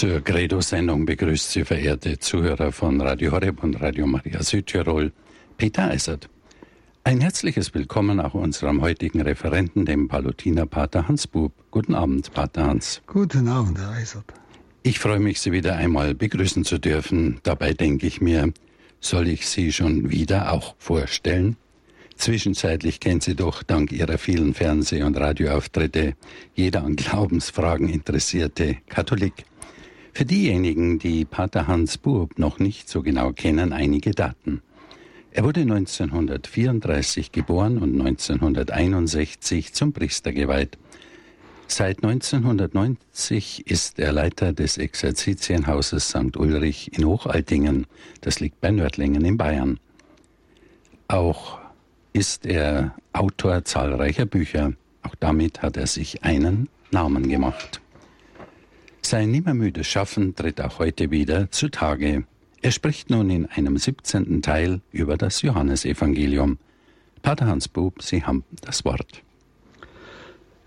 Zur Credo-Sendung begrüßt Sie verehrte Zuhörer von Radio Horeb und Radio Maria Südtirol, Peter Eisert. Ein herzliches Willkommen auch unserem heutigen Referenten, dem Palutiner Pater Hans Bub. Guten Abend, Pater Hans. Guten Abend, Herr Eisert. Ich freue mich, Sie wieder einmal begrüßen zu dürfen. Dabei denke ich mir, soll ich Sie schon wieder auch vorstellen? Zwischenzeitlich kennt sie doch dank ihrer vielen Fernseh- und Radioauftritte jeder an Glaubensfragen interessierte Katholik. Für diejenigen, die Pater Hans Burb noch nicht so genau kennen, einige Daten. Er wurde 1934 geboren und 1961 zum Priester geweiht. Seit 1990 ist er Leiter des Exerzitienhauses St. Ulrich in Hochaltingen. Das liegt bei Nördlingen in Bayern. Auch ist er Autor zahlreicher Bücher. Auch damit hat er sich einen Namen gemacht. Sein nimmermüdes Schaffen tritt auch heute wieder zutage. Er spricht nun in einem 17. Teil über das Johannesevangelium. Pater Hans Bub, Sie haben das Wort.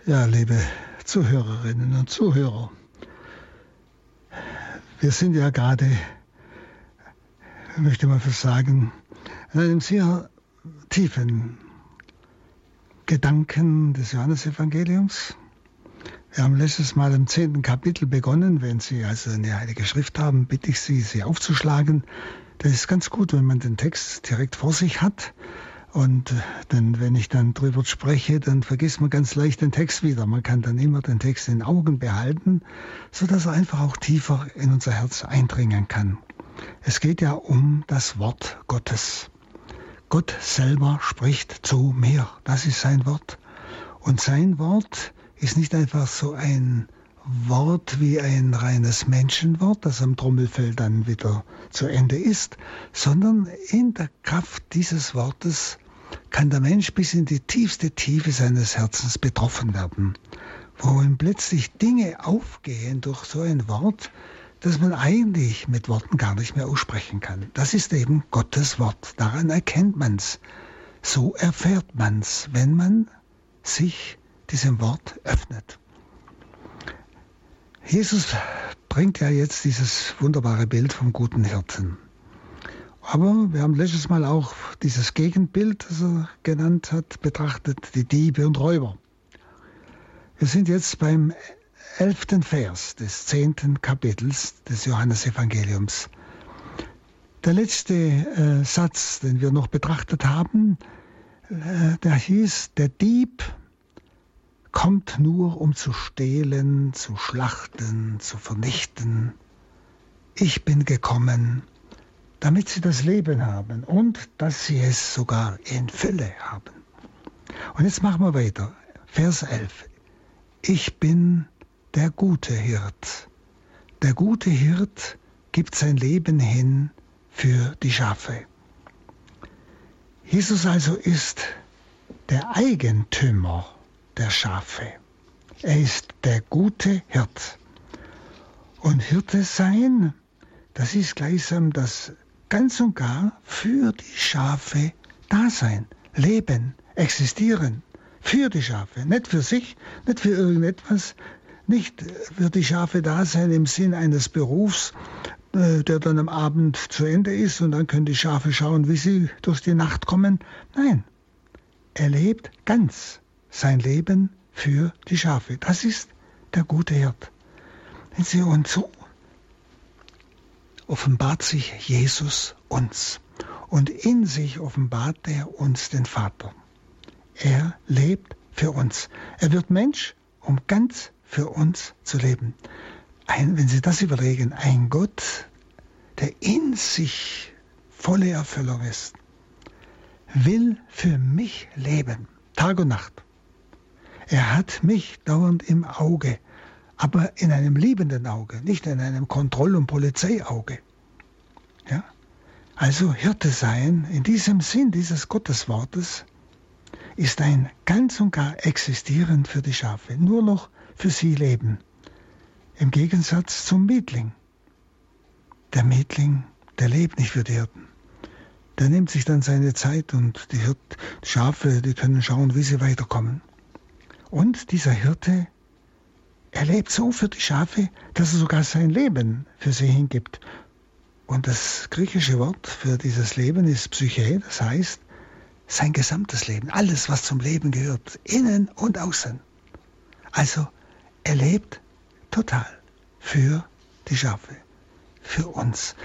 Ja, liebe Zuhörerinnen und Zuhörer, wir sind ja gerade, möchte mal sagen, in einem sehr tiefen Gedanken des Johannesevangeliums. Wir haben letztes Mal im zehnten Kapitel begonnen. Wenn Sie also eine Heilige Schrift haben, bitte ich Sie, sie aufzuschlagen. Das ist ganz gut, wenn man den Text direkt vor sich hat. Und äh, denn wenn ich dann drüber spreche, dann vergisst man ganz leicht den Text wieder. Man kann dann immer den Text in Augen behalten, sodass er einfach auch tiefer in unser Herz eindringen kann. Es geht ja um das Wort Gottes. Gott selber spricht zu mir. Das ist sein Wort. Und sein Wort ist nicht einfach so ein Wort wie ein reines Menschenwort, das am Trommelfell dann wieder zu Ende ist, sondern in der Kraft dieses Wortes kann der Mensch bis in die tiefste Tiefe seines Herzens betroffen werden, wo ihm plötzlich Dinge aufgehen durch so ein Wort, das man eigentlich mit Worten gar nicht mehr aussprechen kann. Das ist eben Gottes Wort. Daran erkennt man's. So erfährt man's, wenn man sich diesem Wort öffnet. Jesus bringt ja jetzt dieses wunderbare Bild vom guten Hirten. Aber wir haben letztes Mal auch dieses Gegenbild, das er genannt hat, betrachtet, die Diebe und Räuber. Wir sind jetzt beim elften Vers des zehnten Kapitels des Johannesevangeliums. Der letzte äh, Satz, den wir noch betrachtet haben, äh, der hieß, der Dieb kommt nur, um zu stehlen, zu schlachten, zu vernichten. Ich bin gekommen, damit sie das Leben haben und dass sie es sogar in Fülle haben. Und jetzt machen wir weiter. Vers 11. Ich bin der gute Hirt. Der gute Hirt gibt sein Leben hin für die Schafe. Jesus also ist der Eigentümer der Schafe. Er ist der gute Hirt. Und Hirte sein, das ist gleichsam das ganz und gar für die Schafe da sein, leben, existieren. Für die Schafe, nicht für sich, nicht für irgendetwas, nicht wird die Schafe da sein im Sinn eines Berufs, äh, der dann am Abend zu Ende ist und dann können die Schafe schauen, wie sie durch die Nacht kommen. Nein, er lebt ganz sein Leben für die Schafe. Das ist der gute Hirt. Und so offenbart sich Jesus uns. Und in sich offenbart er uns den Vater. Er lebt für uns. Er wird Mensch, um ganz für uns zu leben. Ein, wenn Sie das überlegen, ein Gott, der in sich volle Erfüllung ist, will für mich leben, Tag und Nacht. Er hat mich dauernd im Auge, aber in einem liebenden Auge, nicht in einem Kontroll- und Polizeiauge. Ja? Also Hirte sein, in diesem Sinn dieses Gotteswortes, ist ein ganz und gar existieren für die Schafe. Nur noch für sie leben. Im Gegensatz zum Mietling. Der Mietling, der lebt nicht für die Hirten. Der nimmt sich dann seine Zeit und die Hirt, Schafe, die können schauen, wie sie weiterkommen. Und dieser Hirte Er lebt so für die Schafe, dass er sogar sein Leben für sie hingibt. Und das griechische Wort für dieses Leben ist Psyche, das heißt sein gesamtes Leben, alles, was zum Leben gehört, innen und außen. Also er lebt total für die Schafe, für uns.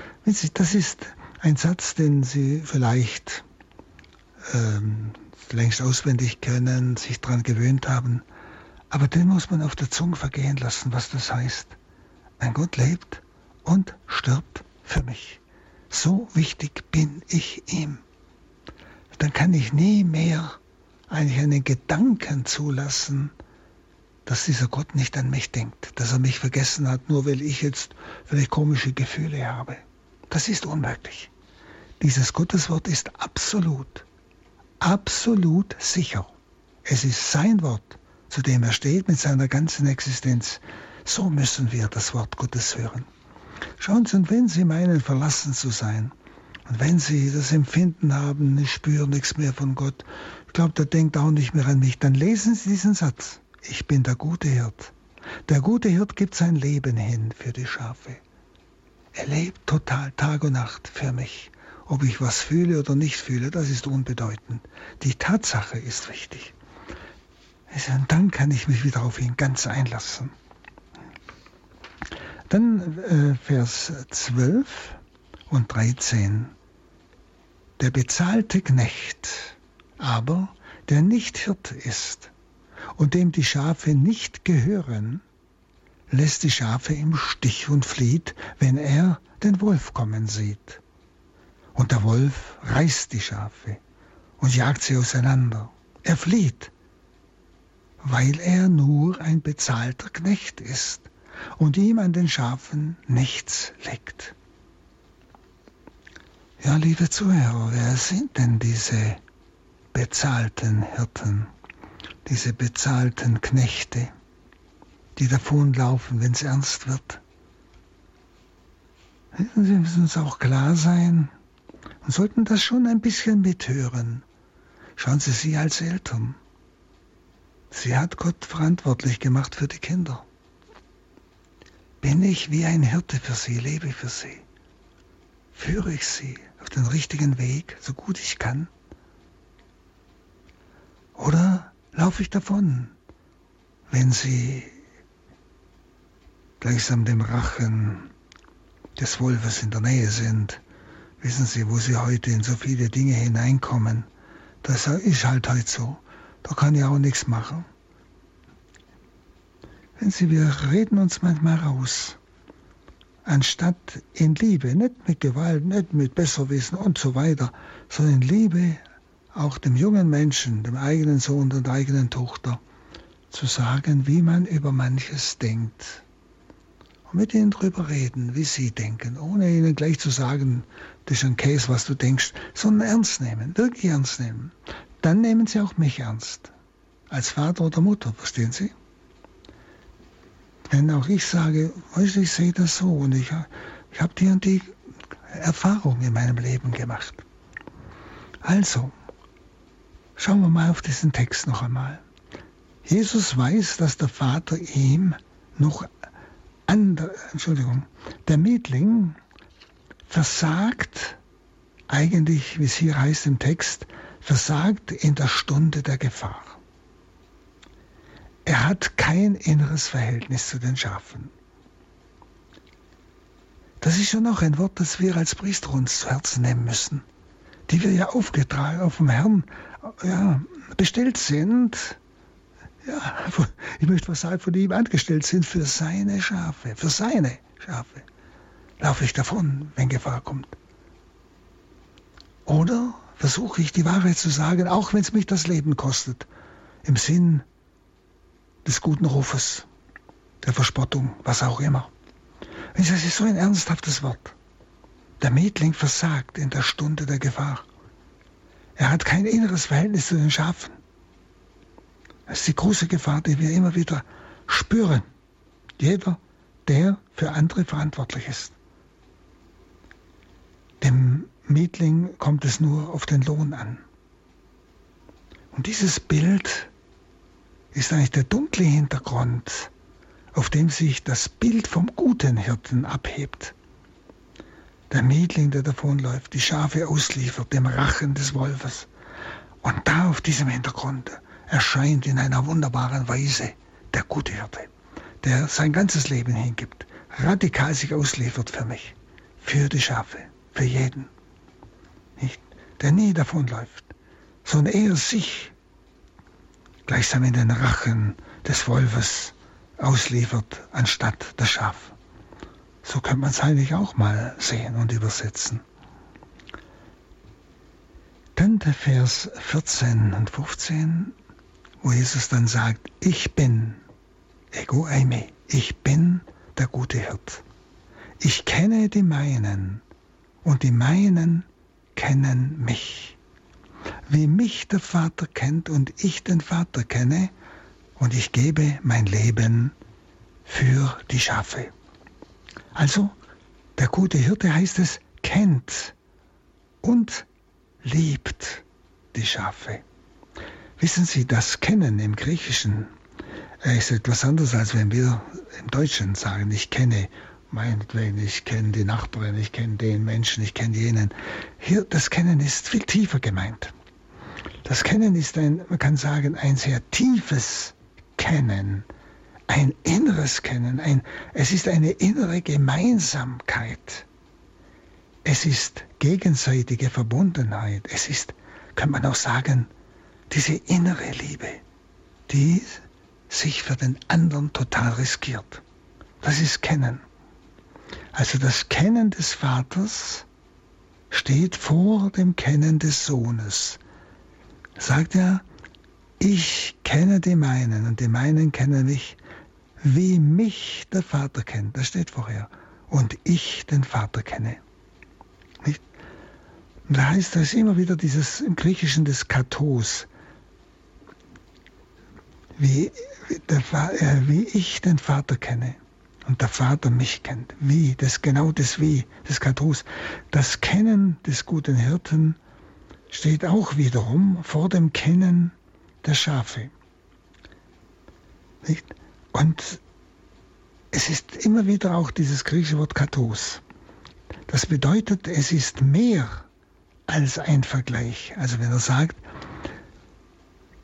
Das ist ein Satz, den Sie vielleicht ähm, längst auswendig können, sich daran gewöhnt haben. Aber den muss man auf der Zunge vergehen lassen, was das heißt. Mein Gott lebt und stirbt für mich. So wichtig bin ich ihm. Dann kann ich nie mehr eigentlich einen Gedanken zulassen, dass dieser Gott nicht an mich denkt, dass er mich vergessen hat, nur weil ich jetzt vielleicht komische Gefühle habe. Das ist unmöglich. Dieses Gotteswort ist absolut, absolut sicher. Es ist sein Wort, zu dem er steht mit seiner ganzen Existenz. So müssen wir das Wort Gottes hören. Schauen Sie, und wenn Sie meinen, verlassen zu sein, und wenn Sie das Empfinden haben, ich spüre nichts mehr von Gott, ich glaube, der denkt auch nicht mehr an mich, dann lesen Sie diesen Satz ich bin der gute Hirt. Der gute Hirt gibt sein Leben hin für die Schafe. Er lebt total Tag und Nacht für mich. Ob ich was fühle oder nicht fühle, das ist unbedeutend. Die Tatsache ist wichtig. Und dann kann ich mich wieder auf ihn ganz einlassen. Dann äh, Vers 12 und 13. Der bezahlte Knecht aber, der nicht Hirt ist, und dem die Schafe nicht gehören, lässt die Schafe im Stich und flieht, wenn er den Wolf kommen sieht. Und der Wolf reißt die Schafe und jagt sie auseinander. Er flieht, weil er nur ein bezahlter Knecht ist und ihm an den Schafen nichts liegt. Ja, liebe Zuhörer, wer sind denn diese bezahlten Hirten? diese bezahlten Knechte, die davonlaufen, wenn es ernst wird. Sie müssen uns auch klar sein und sollten das schon ein bisschen mithören. Schauen Sie sie als Eltern. Sie hat Gott verantwortlich gemacht für die Kinder. Bin ich wie ein Hirte für sie, lebe für sie. Führe ich sie auf den richtigen Weg, so gut ich kann? Oder laufe ich davon, wenn sie gleichsam dem Rachen des Wolfes in der Nähe sind. Wissen Sie, wo Sie heute in so viele Dinge hineinkommen? Das ist halt heute so. Da kann ich auch nichts machen. Wenn Sie, wir reden uns manchmal raus, anstatt in Liebe, nicht mit Gewalt, nicht mit Besserwissen und so weiter, sondern in Liebe auch dem jungen Menschen, dem eigenen Sohn und der eigenen Tochter, zu sagen, wie man über manches denkt. Und mit ihnen drüber reden, wie sie denken, ohne ihnen gleich zu sagen, das ist ein Case, was du denkst, sondern ernst nehmen, wirklich ernst nehmen. Dann nehmen sie auch mich ernst. Als Vater oder Mutter, verstehen Sie? Wenn auch ich sage, weißt du, ich sehe das so und ich, ich habe die und die Erfahrung in meinem Leben gemacht. Also, Schauen wir mal auf diesen Text noch einmal. Jesus weiß, dass der Vater ihm noch andere, Entschuldigung, der Mietling versagt, eigentlich, wie es hier heißt im Text, versagt in der Stunde der Gefahr. Er hat kein inneres Verhältnis zu den Schafen. Das ist schon noch ein Wort, das wir als Priester uns zu Herzen nehmen müssen, die wir ja aufgetragen, auf dem Herrn ja, bestellt sind, ja, ich möchte was sagen, von ihm angestellt sind für seine Schafe, für seine Schafe, laufe ich davon, wenn Gefahr kommt. Oder versuche ich die Wahrheit zu sagen, auch wenn es mich das Leben kostet, im Sinn des guten Rufes, der Verspottung, was auch immer. Das ist so ein ernsthaftes Wort. Der Mietling versagt in der Stunde der Gefahr. Er hat kein inneres Verhältnis zu den Schafen. Das ist die große Gefahr, die wir immer wieder spüren. Jeder, der für andere verantwortlich ist. Dem Mietling kommt es nur auf den Lohn an. Und dieses Bild ist eigentlich der dunkle Hintergrund auf dem sich das Bild vom guten Hirten abhebt. Der Mietling, der davonläuft, die Schafe ausliefert, dem Rachen des Wolfes. Und da auf diesem Hintergrund erscheint in einer wunderbaren Weise der gute Hirte, der sein ganzes Leben hingibt, radikal sich ausliefert für mich, für die Schafe, für jeden. Nicht? Der nie davonläuft, sondern eher sich gleichsam in den Rachen des Wolfes ausliefert, anstatt das Schaf. So könnte man es eigentlich auch mal sehen und übersetzen. Dann der Vers 14 und 15, wo Jesus dann sagt, ich bin, ego eime, ich bin der gute Hirt. Ich kenne die meinen und die meinen kennen mich. Wie mich der Vater kennt und ich den Vater kenne, und ich gebe mein Leben für die Schafe. Also, der gute Hirte heißt es, kennt und liebt die Schafe. Wissen Sie, das Kennen im Griechischen ist etwas anderes, als wenn wir im Deutschen sagen, ich kenne meinetwegen, ich kenne die Nachbarin, ich kenne den Menschen, ich kenne jenen. Hier, das Kennen ist viel tiefer gemeint. Das Kennen ist ein, man kann sagen, ein sehr tiefes Kennen, ein inneres Kennen, ein, es ist eine innere Gemeinsamkeit. Es ist gegenseitige Verbundenheit. Es ist, kann man auch sagen, diese innere Liebe, die sich für den anderen total riskiert. Das ist Kennen. Also das Kennen des Vaters steht vor dem Kennen des Sohnes. Sagt er, ich kenne die meinen und die meinen kennen mich, wie mich der Vater kennt. Das steht vorher. Und ich den Vater kenne. Nicht? Und da heißt es immer wieder dieses im Griechischen des Kathos. Wie, der, äh, wie ich den Vater kenne und der Vater mich kennt. Wie, das genau das Wie, des Kathos. Das Kennen des guten Hirten steht auch wiederum vor dem Kennen der Schafe. Nicht? Und es ist immer wieder auch dieses griechische Wort Kathos. Das bedeutet, es ist mehr als ein Vergleich. Also wenn er sagt,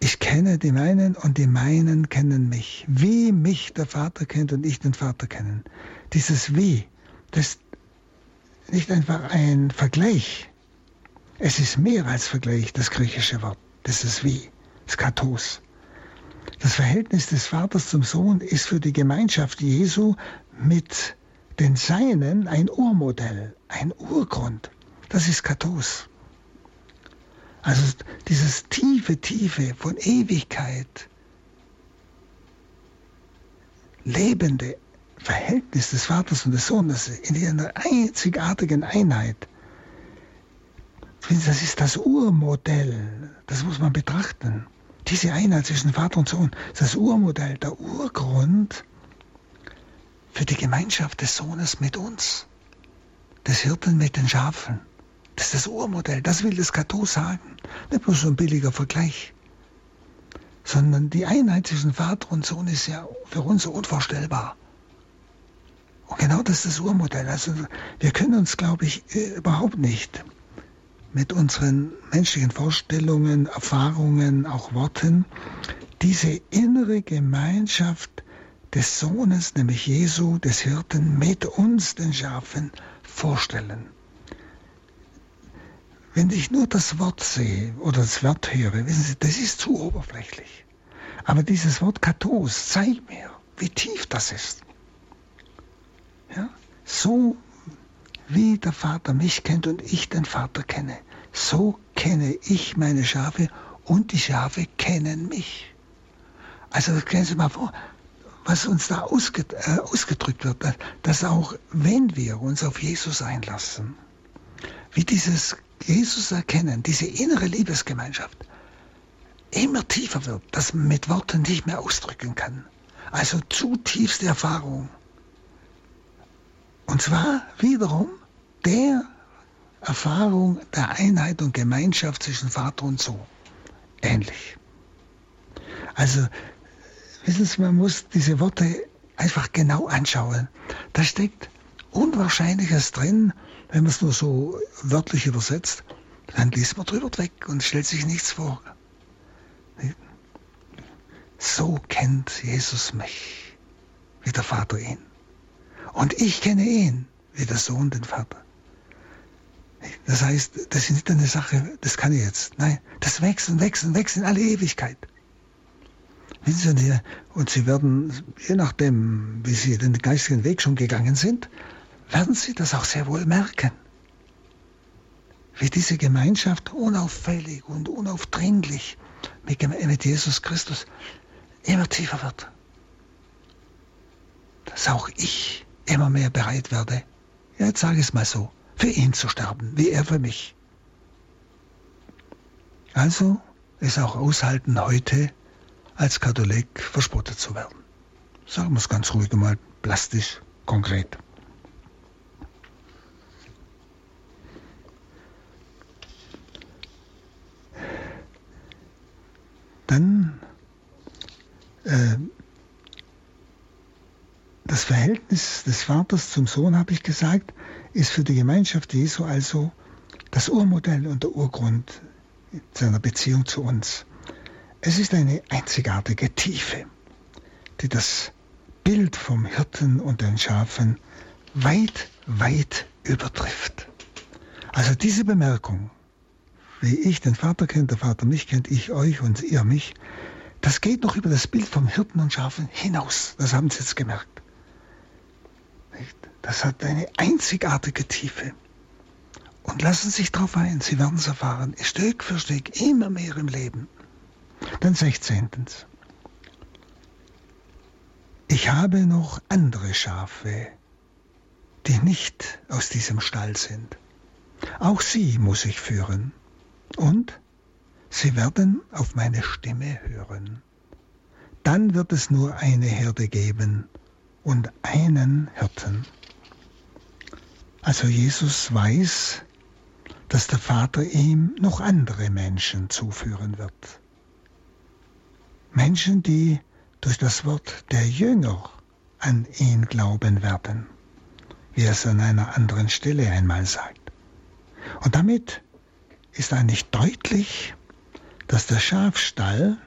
ich kenne die meinen und die meinen kennen mich. Wie mich der Vater kennt und ich den Vater kennen. Dieses Wie, das ist nicht einfach ein Vergleich. Es ist mehr als Vergleich, das griechische Wort. Das ist Wie. Skatos. Das Verhältnis des Vaters zum Sohn ist für die Gemeinschaft Jesu mit den Seinen ein Urmodell, ein Urgrund. Das ist Kathos. Also dieses tiefe, tiefe von Ewigkeit lebende Verhältnis des Vaters und des Sohnes in einer einzigartigen Einheit. Das ist das Urmodell, das muss man betrachten. Diese Einheit zwischen Vater und Sohn ist das Urmodell, der Urgrund für die Gemeinschaft des Sohnes mit uns, des Hirten mit den Schafen. Das ist das Urmodell, das will das Kato sagen. Nicht nur so ein billiger Vergleich, sondern die Einheit zwischen Vater und Sohn ist ja für uns unvorstellbar. Und genau das ist das Urmodell. Also wir können uns, glaube ich, äh, überhaupt nicht mit unseren menschlichen Vorstellungen, Erfahrungen, auch Worten, diese innere Gemeinschaft des Sohnes, nämlich Jesu, des Hirten, mit uns, den Schafen, vorstellen. Wenn ich nur das Wort sehe oder das Wort höre, wissen Sie, das ist zu oberflächlich. Aber dieses Wort Kathos zeigt mir, wie tief das ist. Ja? So wie der Vater mich kennt und ich den Vater kenne, so kenne ich meine Schafe und die Schafe kennen mich. Also stellen Sie mal vor, was uns da äh, ausgedrückt wird, dass auch wenn wir uns auf Jesus einlassen, wie dieses Jesus erkennen, diese innere Liebesgemeinschaft immer tiefer wird, dass man mit Worten nicht mehr ausdrücken kann. Also zutiefste Erfahrung. Und zwar wiederum der Erfahrung der Einheit und Gemeinschaft zwischen Vater und Sohn. Ähnlich. Also, wissen Sie, man muss diese Worte einfach genau anschauen. Da steckt Unwahrscheinliches drin, wenn man es nur so wörtlich übersetzt. Dann liest man drüber weg und stellt sich nichts vor. So kennt Jesus mich, wie der Vater ihn. Und ich kenne ihn, wie der Sohn den Vater. Das heißt, das ist nicht eine Sache, das kann ich jetzt. Nein, das wächst und wächst und wächst in alle Ewigkeit. Und Sie werden, je nachdem, wie Sie den geistigen Weg schon gegangen sind, werden Sie das auch sehr wohl merken. Wie diese Gemeinschaft unauffällig und unaufdringlich mit Jesus Christus immer tiefer wird. Dass auch ich immer mehr bereit werde, jetzt sage ich es mal so, für ihn zu sterben, wie er für mich. Also es auch aushalten, heute als Katholik verspottet zu werden. Sagen wir es ganz ruhig mal, plastisch, konkret. Dann äh, das Verhältnis des Vaters zum Sohn, habe ich gesagt, ist für die Gemeinschaft Jesu also das Urmodell und der Urgrund seiner Beziehung zu uns. Es ist eine einzigartige Tiefe, die das Bild vom Hirten und den Schafen weit, weit übertrifft. Also diese Bemerkung, wie ich den Vater kenne, der Vater mich kennt, ich euch und ihr mich, das geht noch über das Bild vom Hirten und Schafen hinaus. Das haben Sie jetzt gemerkt. Das hat eine einzigartige Tiefe. Und lassen Sie sich darauf ein, Sie werden es erfahren, Stück für Stück, immer mehr im Leben. Dann 16. Ich habe noch andere Schafe, die nicht aus diesem Stall sind. Auch sie muss ich führen. Und sie werden auf meine Stimme hören. Dann wird es nur eine Herde geben und einen Hirten. Also Jesus weiß, dass der Vater ihm noch andere Menschen zuführen wird. Menschen, die durch das Wort der Jünger an ihn glauben werden, wie er es an einer anderen Stelle einmal sagt. Und damit ist eigentlich deutlich, dass der Schafstall,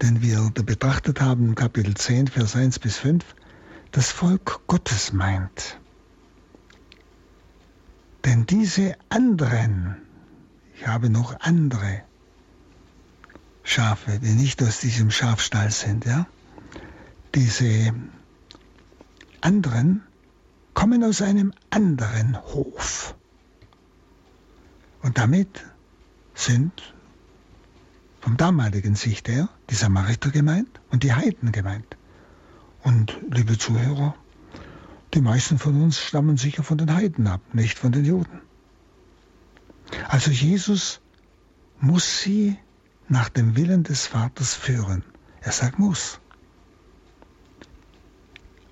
den wir betrachtet haben, Kapitel 10, Vers 1 bis 5, das Volk Gottes meint. Denn diese anderen, ich habe noch andere Schafe, die nicht aus diesem Schafstall sind, ja, diese anderen kommen aus einem anderen Hof. Und damit sind vom damaligen Sicht her die Samariter gemeint und die Heiden gemeint. Und liebe Zuhörer, die meisten von uns stammen sicher von den Heiden ab, nicht von den Juden. Also Jesus muss sie nach dem Willen des Vaters führen. Er sagt muss.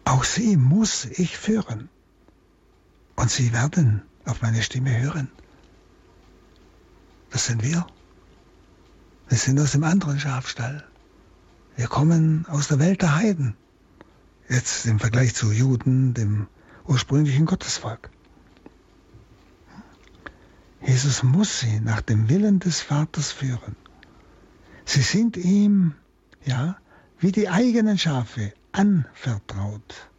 Auch sie muss ich führen. Und sie werden auf meine Stimme hören. Das sind wir. Wir sind aus dem anderen Schafstall. Wir kommen aus der Welt der Heiden. Jetzt im Vergleich zu Juden, dem ursprünglichen Gottesvolk. Jesus muss sie nach dem Willen des Vaters führen. Sie sind ihm, ja, wie die eigenen Schafe anvertraut.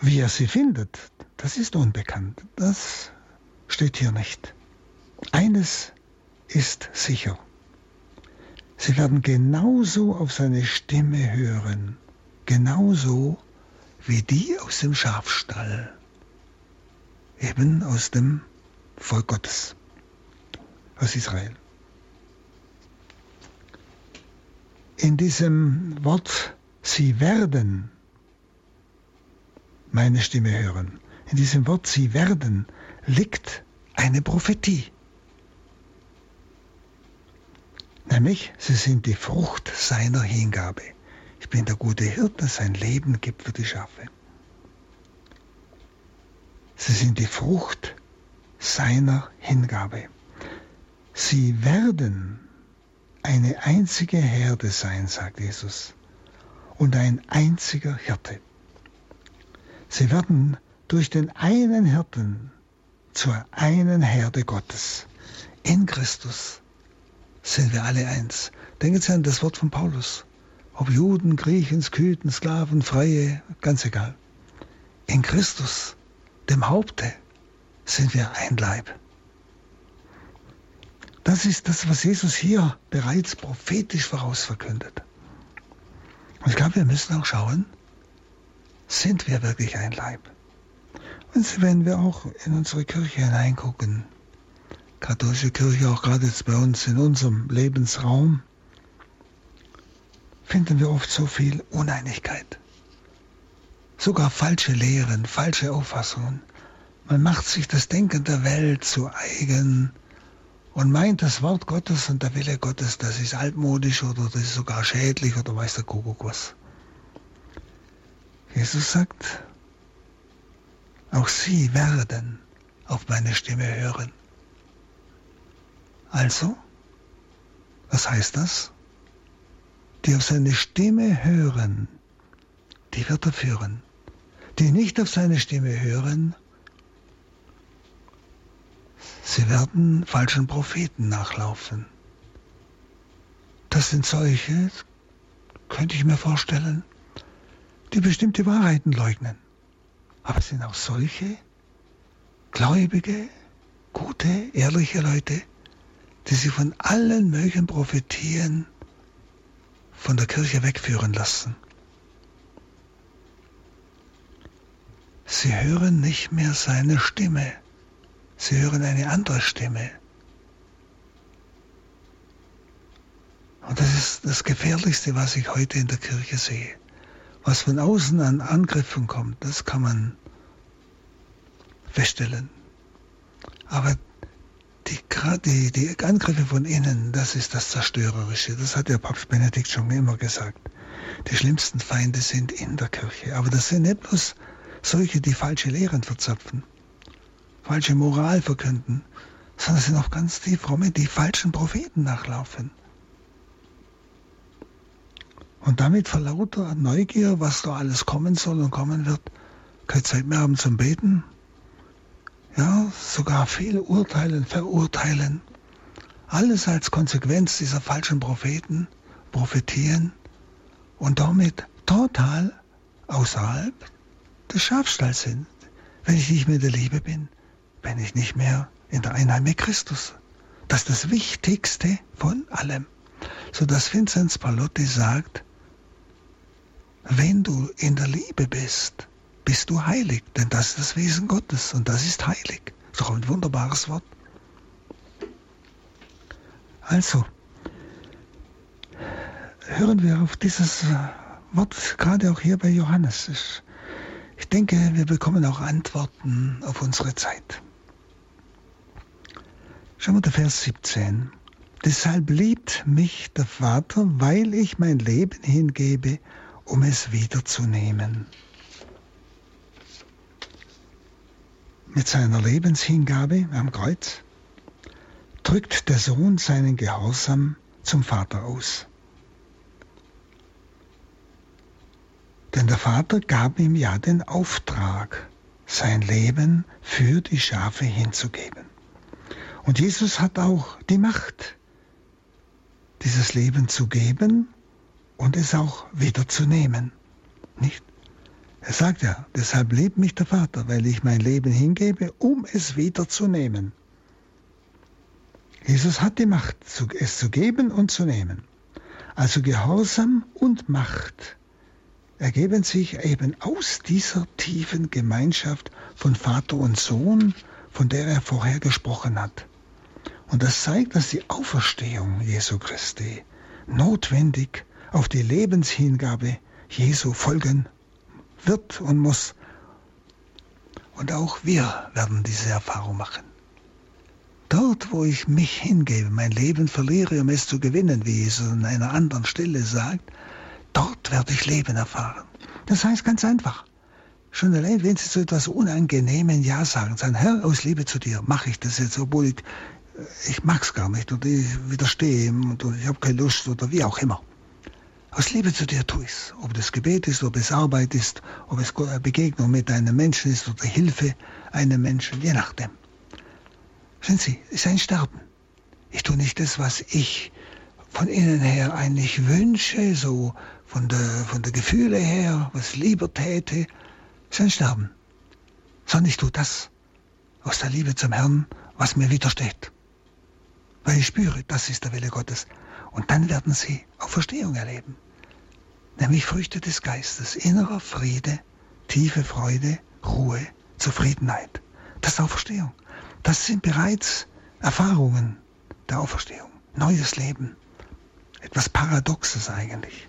Wie er sie findet, das ist unbekannt. Das steht hier nicht. Eines ist sicher. Sie werden genauso auf seine Stimme hören, genauso wie die aus dem Schafstall, eben aus dem Volk Gottes, aus Israel. In diesem Wort, sie werden meine Stimme hören, in diesem Wort, sie werden, liegt eine Prophetie. Nämlich, sie sind die Frucht seiner Hingabe. Ich bin der gute Hirte, sein Leben gibt für die Schafe. Sie sind die Frucht seiner Hingabe. Sie werden eine einzige Herde sein, sagt Jesus. und ein einziger Hirte. Sie werden durch den einen Hirten zur einen Herde Gottes. In Christus sind wir alle eins. Denken Sie an das Wort von Paulus. Ob Juden, Griechen, Skythen, Sklaven, Freie, ganz egal. In Christus, dem Haupte, sind wir ein Leib. Das ist das, was Jesus hier bereits prophetisch vorausverkündet. Und ich glaube, wir müssen auch schauen, sind wir wirklich ein Leib? Und wenn wir auch in unsere Kirche hineingucken, katholische Kirche auch gerade jetzt bei uns in unserem Lebensraum, finden wir oft so viel Uneinigkeit. Sogar falsche Lehren, falsche Auffassungen. Man macht sich das Denken der Welt zu eigen und meint, das Wort Gottes und der Wille Gottes, das ist altmodisch oder das ist sogar schädlich oder weiß der Kuckuck was. Jesus sagt, auch sie werden auf meine Stimme hören. Also, was heißt das? Die auf seine Stimme hören, die wird er führen. Die nicht auf seine Stimme hören, sie werden falschen Propheten nachlaufen. Das sind solche, könnte ich mir vorstellen, die bestimmte Wahrheiten leugnen. Aber es sind auch solche gläubige, gute, ehrliche Leute, die sich von allen möglichen Prophetien von der Kirche wegführen lassen. Sie hören nicht mehr seine Stimme, sie hören eine andere Stimme. Und das ist das Gefährlichste, was ich heute in der Kirche sehe. Was von außen an Angriffen kommt, das kann man feststellen. Aber die, die, die Angriffe von innen, das ist das Zerstörerische. Das hat der Papst Benedikt schon immer gesagt. Die schlimmsten Feinde sind in der Kirche. Aber das sind nicht bloß solche, die falsche Lehren verzapfen, falsche Moral verkünden, sondern es sind auch ganz die Fromme, die falschen Propheten nachlaufen. Und damit vor lauter Neugier, was da alles kommen soll und kommen wird, keine Zeit mehr haben zum Beten. Ja, sogar viel urteilen, verurteilen. Alles als Konsequenz dieser falschen Propheten, prophetieren und damit total außerhalb des Schafstalls sind. Wenn ich nicht mehr der Liebe bin, bin ich nicht mehr in der Einheit mit Christus. Das ist das Wichtigste von allem. So dass Vinzenz Palotti sagt, wenn du in der Liebe bist, bist du heilig, denn das ist das Wesen Gottes und das ist heilig. Das ist doch ein wunderbares Wort. Also, hören wir auf dieses Wort, gerade auch hier bei Johannes. Ich denke, wir bekommen auch Antworten auf unsere Zeit. Schauen wir der Vers 17. Deshalb liebt mich der Vater, weil ich mein Leben hingebe um es wiederzunehmen. Mit seiner Lebenshingabe am Kreuz drückt der Sohn seinen Gehorsam zum Vater aus. Denn der Vater gab ihm ja den Auftrag, sein Leben für die Schafe hinzugeben. Und Jesus hat auch die Macht, dieses Leben zu geben und es auch wieder zu nehmen. Nicht? Er sagt ja, deshalb lebt mich der Vater, weil ich mein Leben hingebe, um es wieder zu nehmen. Jesus hat die Macht, es zu geben und zu nehmen. Also Gehorsam und Macht ergeben sich eben aus dieser tiefen Gemeinschaft von Vater und Sohn, von der er vorher gesprochen hat. Und das zeigt, dass die Auferstehung Jesu Christi notwendig auf die Lebenshingabe Jesu folgen wird und muss. Und auch wir werden diese Erfahrung machen. Dort, wo ich mich hingebe, mein Leben verliere, um es zu gewinnen, wie Jesus an einer anderen Stelle sagt, dort werde ich Leben erfahren. Das heißt ganz einfach. Schon allein, wenn Sie zu etwas Unangenehmen Ja sagen, sagen, Herr, aus Liebe zu dir mache ich das jetzt, obwohl ich, ich mag es gar nicht oder ich widerstehe ihm oder ich habe keine Lust oder wie auch immer. Aus Liebe zu dir tue ich es. Ob das Gebet ist, ob es Arbeit ist, ob es Begegnung mit einem Menschen ist oder Hilfe einem Menschen, je nachdem. Sehen Sie, es ist ein Sterben. Ich tue nicht das, was ich von innen her eigentlich wünsche, so von der, von der Gefühle her, was lieber täte. Es ist ein Sterben. Sondern ich tue das aus der Liebe zum Herrn, was mir widersteht. Weil ich spüre, das ist der Wille Gottes. Und dann werden sie Auferstehung erleben. Nämlich Früchte des Geistes, innerer Friede, tiefe Freude, Ruhe, Zufriedenheit. Das ist Auferstehung. Das sind bereits Erfahrungen der Auferstehung. Neues Leben. Etwas Paradoxes eigentlich.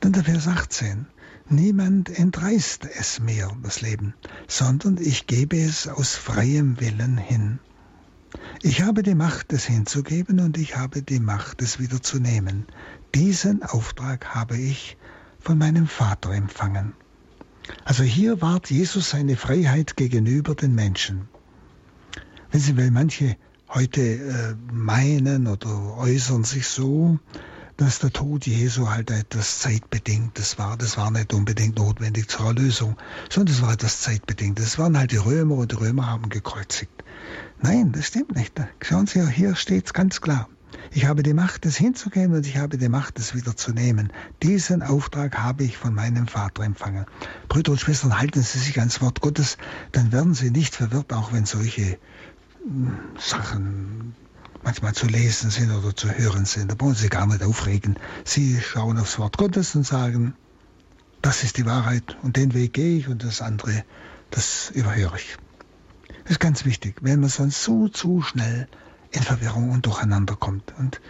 Dann der Vers 18. Niemand entreißt es mir, das Leben, sondern ich gebe es aus freiem Willen hin. Ich habe die Macht, es hinzugeben und ich habe die Macht, es wieder zu nehmen. Diesen Auftrag habe ich von meinem Vater empfangen. Also hier wahrt Jesus seine Freiheit gegenüber den Menschen. Wenn Sie, weil manche heute äh, meinen oder äußern sich so, dass der Tod Jesu halt etwas Zeitbedingtes war. Das war nicht unbedingt notwendig zur Erlösung, sondern es war etwas Zeitbedingtes. Das waren halt die Römer und die Römer haben gekreuzigt. Nein, das stimmt nicht. Schauen Sie, hier steht es ganz klar. Ich habe die Macht, es hinzugeben und ich habe die Macht, es wieder zu nehmen. Diesen Auftrag habe ich von meinem Vater empfangen. Brüder und Schwestern, halten Sie sich ans Wort Gottes, dann werden Sie nicht verwirrt, auch wenn solche hm, Sachen manchmal zu lesen sind oder zu hören sind. Da brauchen Sie gar nicht aufregen. Sie schauen aufs Wort Gottes und sagen, das ist die Wahrheit und den Weg gehe ich und das andere, das überhöre ich. Das ist ganz wichtig, wenn man sonst so zu schnell in Verwirrung und Durcheinander kommt. Und,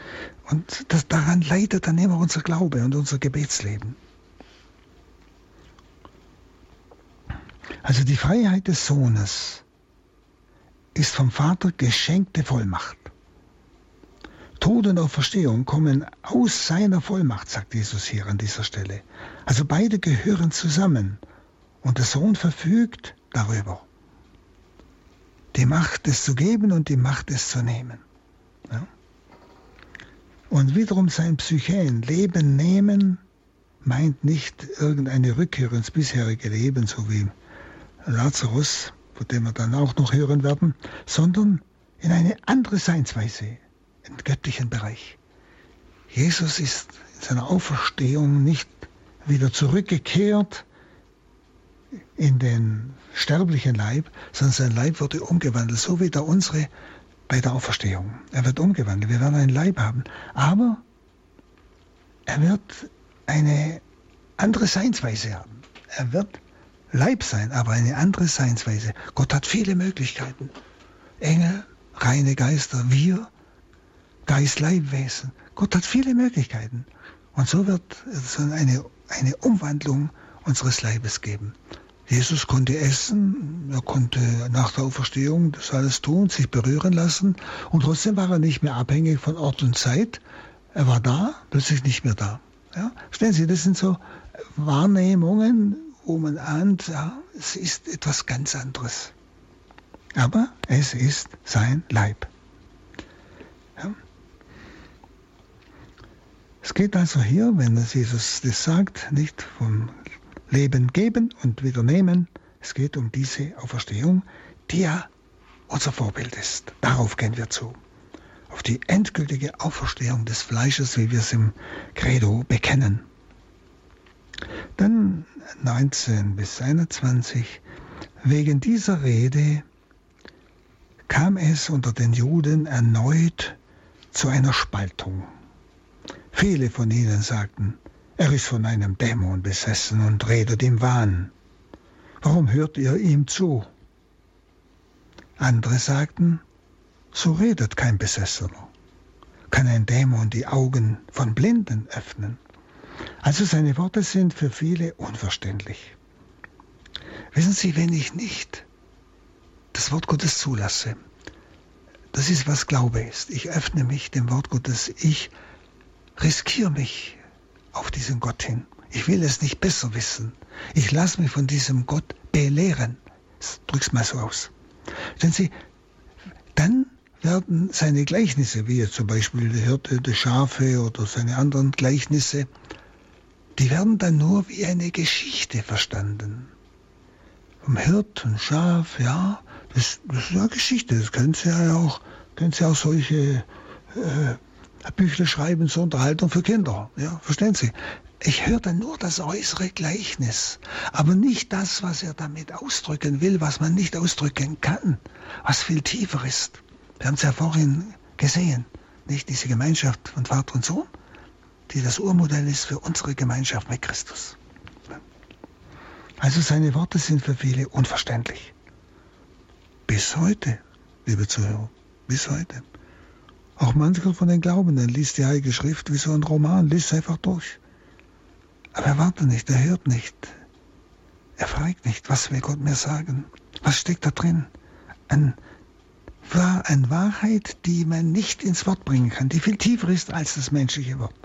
und das, daran leidet dann immer unser Glaube und unser Gebetsleben. Also die Freiheit des Sohnes ist vom Vater geschenkte Vollmacht. Tod und Auferstehung kommen aus seiner Vollmacht, sagt Jesus hier an dieser Stelle. Also beide gehören zusammen und der Sohn verfügt darüber. Die Macht, es zu geben und die Macht, es zu nehmen. Ja? Und wiederum sein Psychen, Leben nehmen, meint nicht irgendeine Rückkehr ins bisherige Leben, so wie Lazarus, von dem wir dann auch noch hören werden, sondern in eine andere Seinsweise, im göttlichen Bereich. Jesus ist in seiner Auferstehung nicht wieder zurückgekehrt in den sterblichen Leib, sondern sein Leib wurde umgewandelt, so wie der unsere bei der Auferstehung. Er wird umgewandelt, wir werden einen Leib haben, aber er wird eine andere Seinsweise haben. Er wird Leib sein, aber eine andere Seinsweise. Gott hat viele Möglichkeiten. Engel, reine Geister, wir Geist-Leibwesen. Gott hat viele Möglichkeiten. Und so wird es eine, eine Umwandlung unseres Leibes geben. Jesus konnte essen, er konnte nach der Auferstehung das alles tun, sich berühren lassen und trotzdem war er nicht mehr abhängig von Ort und Zeit. Er war da, plötzlich nicht mehr da. Ja? Stellen Sie, das sind so Wahrnehmungen, wo man ahnt, ja, es ist etwas ganz anderes. Aber es ist sein Leib. Ja? Es geht also hier, wenn Jesus das sagt, nicht vom Leben geben und wieder nehmen. Es geht um diese Auferstehung, die ja unser Vorbild ist. Darauf gehen wir zu. Auf die endgültige Auferstehung des Fleisches, wie wir es im Credo bekennen. Dann 19 bis 21. Wegen dieser Rede kam es unter den Juden erneut zu einer Spaltung. Viele von ihnen sagten, er ist von einem Dämon besessen und redet im Wahn. Warum hört ihr ihm zu? Andere sagten, so redet kein Besessener. Kann ein Dämon die Augen von Blinden öffnen? Also seine Worte sind für viele unverständlich. Wissen Sie, wenn ich nicht das Wort Gottes zulasse, das ist, was Glaube ist. Ich öffne mich dem Wort Gottes. Ich riskiere mich auf diesen Gott hin. Ich will es nicht besser wissen. Ich lasse mich von diesem Gott belehren. Drück's mal so aus. Denn Sie, dann werden seine Gleichnisse, wie jetzt zum Beispiel der Hirte der Schafe oder seine anderen Gleichnisse, die werden dann nur wie eine Geschichte verstanden. Vom Hirt und Schaf, ja, das, das ist ja Geschichte. Das können Sie ja auch, können Sie auch solche äh, Bücher schreiben zur Unterhaltung für Kinder. Ja, verstehen Sie? Ich höre dann nur das äußere Gleichnis, aber nicht das, was er damit ausdrücken will, was man nicht ausdrücken kann, was viel tiefer ist. Wir haben es ja vorhin gesehen, nicht diese Gemeinschaft von Vater und Sohn, die das Urmodell ist für unsere Gemeinschaft mit Christus. Also seine Worte sind für viele unverständlich. Bis heute, liebe Zuhörer, bis heute. Auch mancher von den Glaubenden liest die Heilige Schrift wie so ein Roman, liest einfach durch. Aber er wartet nicht, er hört nicht. Er fragt nicht, was will Gott mir sagen? Was steckt da drin? Ein, eine Wahrheit, die man nicht ins Wort bringen kann, die viel tiefer ist als das menschliche Wort.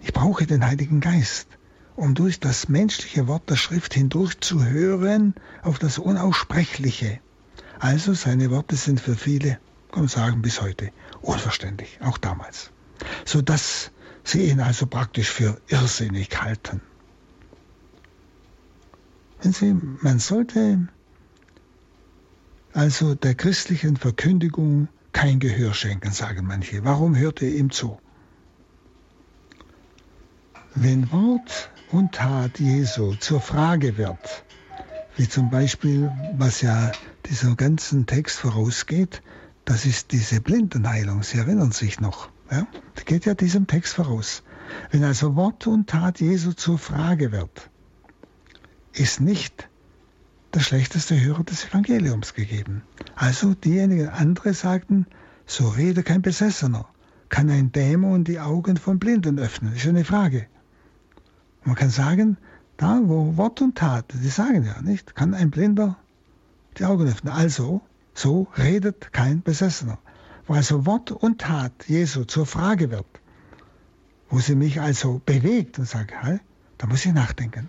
Ich brauche den Heiligen Geist, um durch das menschliche Wort der Schrift hindurch zu hören auf das Unaussprechliche. Also seine Worte sind für viele, man sagen, bis heute unverständlich, auch damals. Sodass sie ihn also praktisch für irrsinnig halten. Wenn Sie, man sollte also der christlichen Verkündigung kein Gehör schenken, sagen manche. Warum hört ihr ihm zu? Wenn Wort und Tat Jesu zur Frage wird, wie zum Beispiel, was ja diesem ganzen Text vorausgeht, das ist diese Blindenheilung, Sie erinnern sich noch. Ja? Das geht ja diesem Text voraus. Wenn also Wort und Tat Jesu zur Frage wird, ist nicht der schlechteste Hörer des Evangeliums gegeben. Also diejenigen andere sagten, so rede kein Besessener. Kann ein Dämon die Augen von Blinden öffnen? Das ist eine Frage. Man kann sagen, da wo Wort und Tat, die sagen ja nicht, kann ein Blinder die Augen öffnen. Also, so redet kein Besessener. Wo also Wort und Tat Jesu zur Frage wird, wo sie mich also bewegt und sagt, hey, da muss ich nachdenken.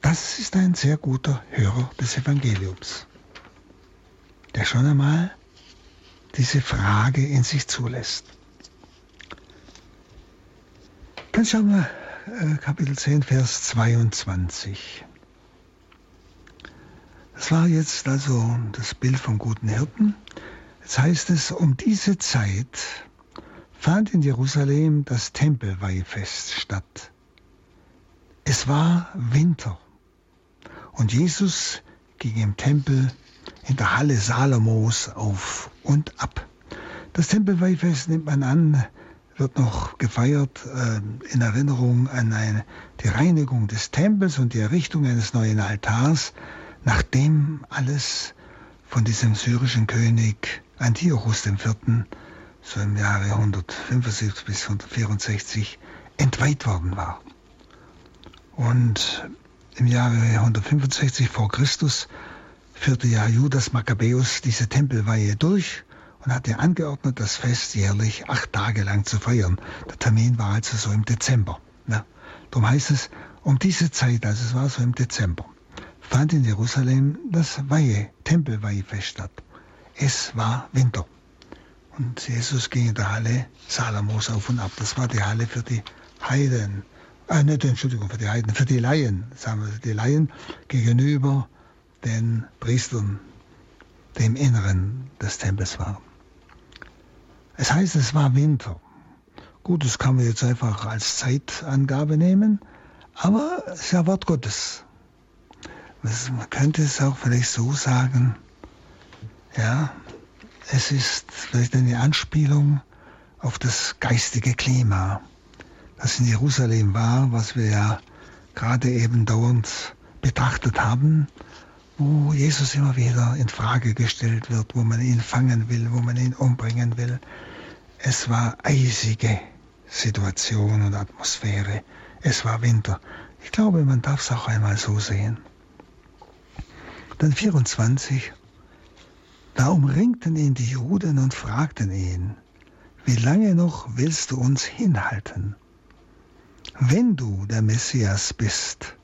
Das ist ein sehr guter Hörer des Evangeliums, der schon einmal diese Frage in sich zulässt. Dann schauen wir äh, Kapitel 10, Vers 22. Das war jetzt also das Bild vom guten Hirten. Jetzt heißt es, um diese Zeit fand in Jerusalem das Tempelweihfest statt. Es war Winter und Jesus ging im Tempel in der Halle Salomos auf und ab. Das Tempelweihfest nimmt man an, wird noch gefeiert äh, in Erinnerung an eine, die Reinigung des Tempels und die Errichtung eines neuen Altars, nachdem alles von diesem syrischen König Antiochus IV. so im Jahre 175 bis 164 entweiht worden war. Und im Jahre 165 vor Christus führte ja Judas Makkabäus diese Tempelweihe durch und hatte angeordnet, das Fest jährlich acht Tage lang zu feiern. Der Termin war also so im Dezember. Ne? Darum heißt es, um diese Zeit, also es war so im Dezember, fand in Jerusalem das Weihe, Tempelweihefest statt. Es war Winter. Und Jesus ging in der Halle Salamos auf und ab. Das war die Halle für die Heiden. Äh, nicht, Entschuldigung, für die Heiden, für die Laien, sagen wir, die Laien gegenüber den Priestern, die im Inneren des Tempels waren. Es heißt, es war Winter. Gut, das kann man jetzt einfach als Zeitangabe nehmen, aber es ist ja Wort Gottes. Man könnte es auch vielleicht so sagen, ja, es ist vielleicht eine Anspielung auf das geistige Klima, das in Jerusalem war, was wir ja gerade eben dauernd betrachtet haben, wo Jesus immer wieder in Frage gestellt wird, wo man ihn fangen will, wo man ihn umbringen will. Es war eisige Situation und Atmosphäre. Es war Winter. Ich glaube, man darf es auch einmal so sehen. Dann 24. Da umringten ihn die Juden und fragten ihn, wie lange noch willst du uns hinhalten? Wenn du der Messias bist,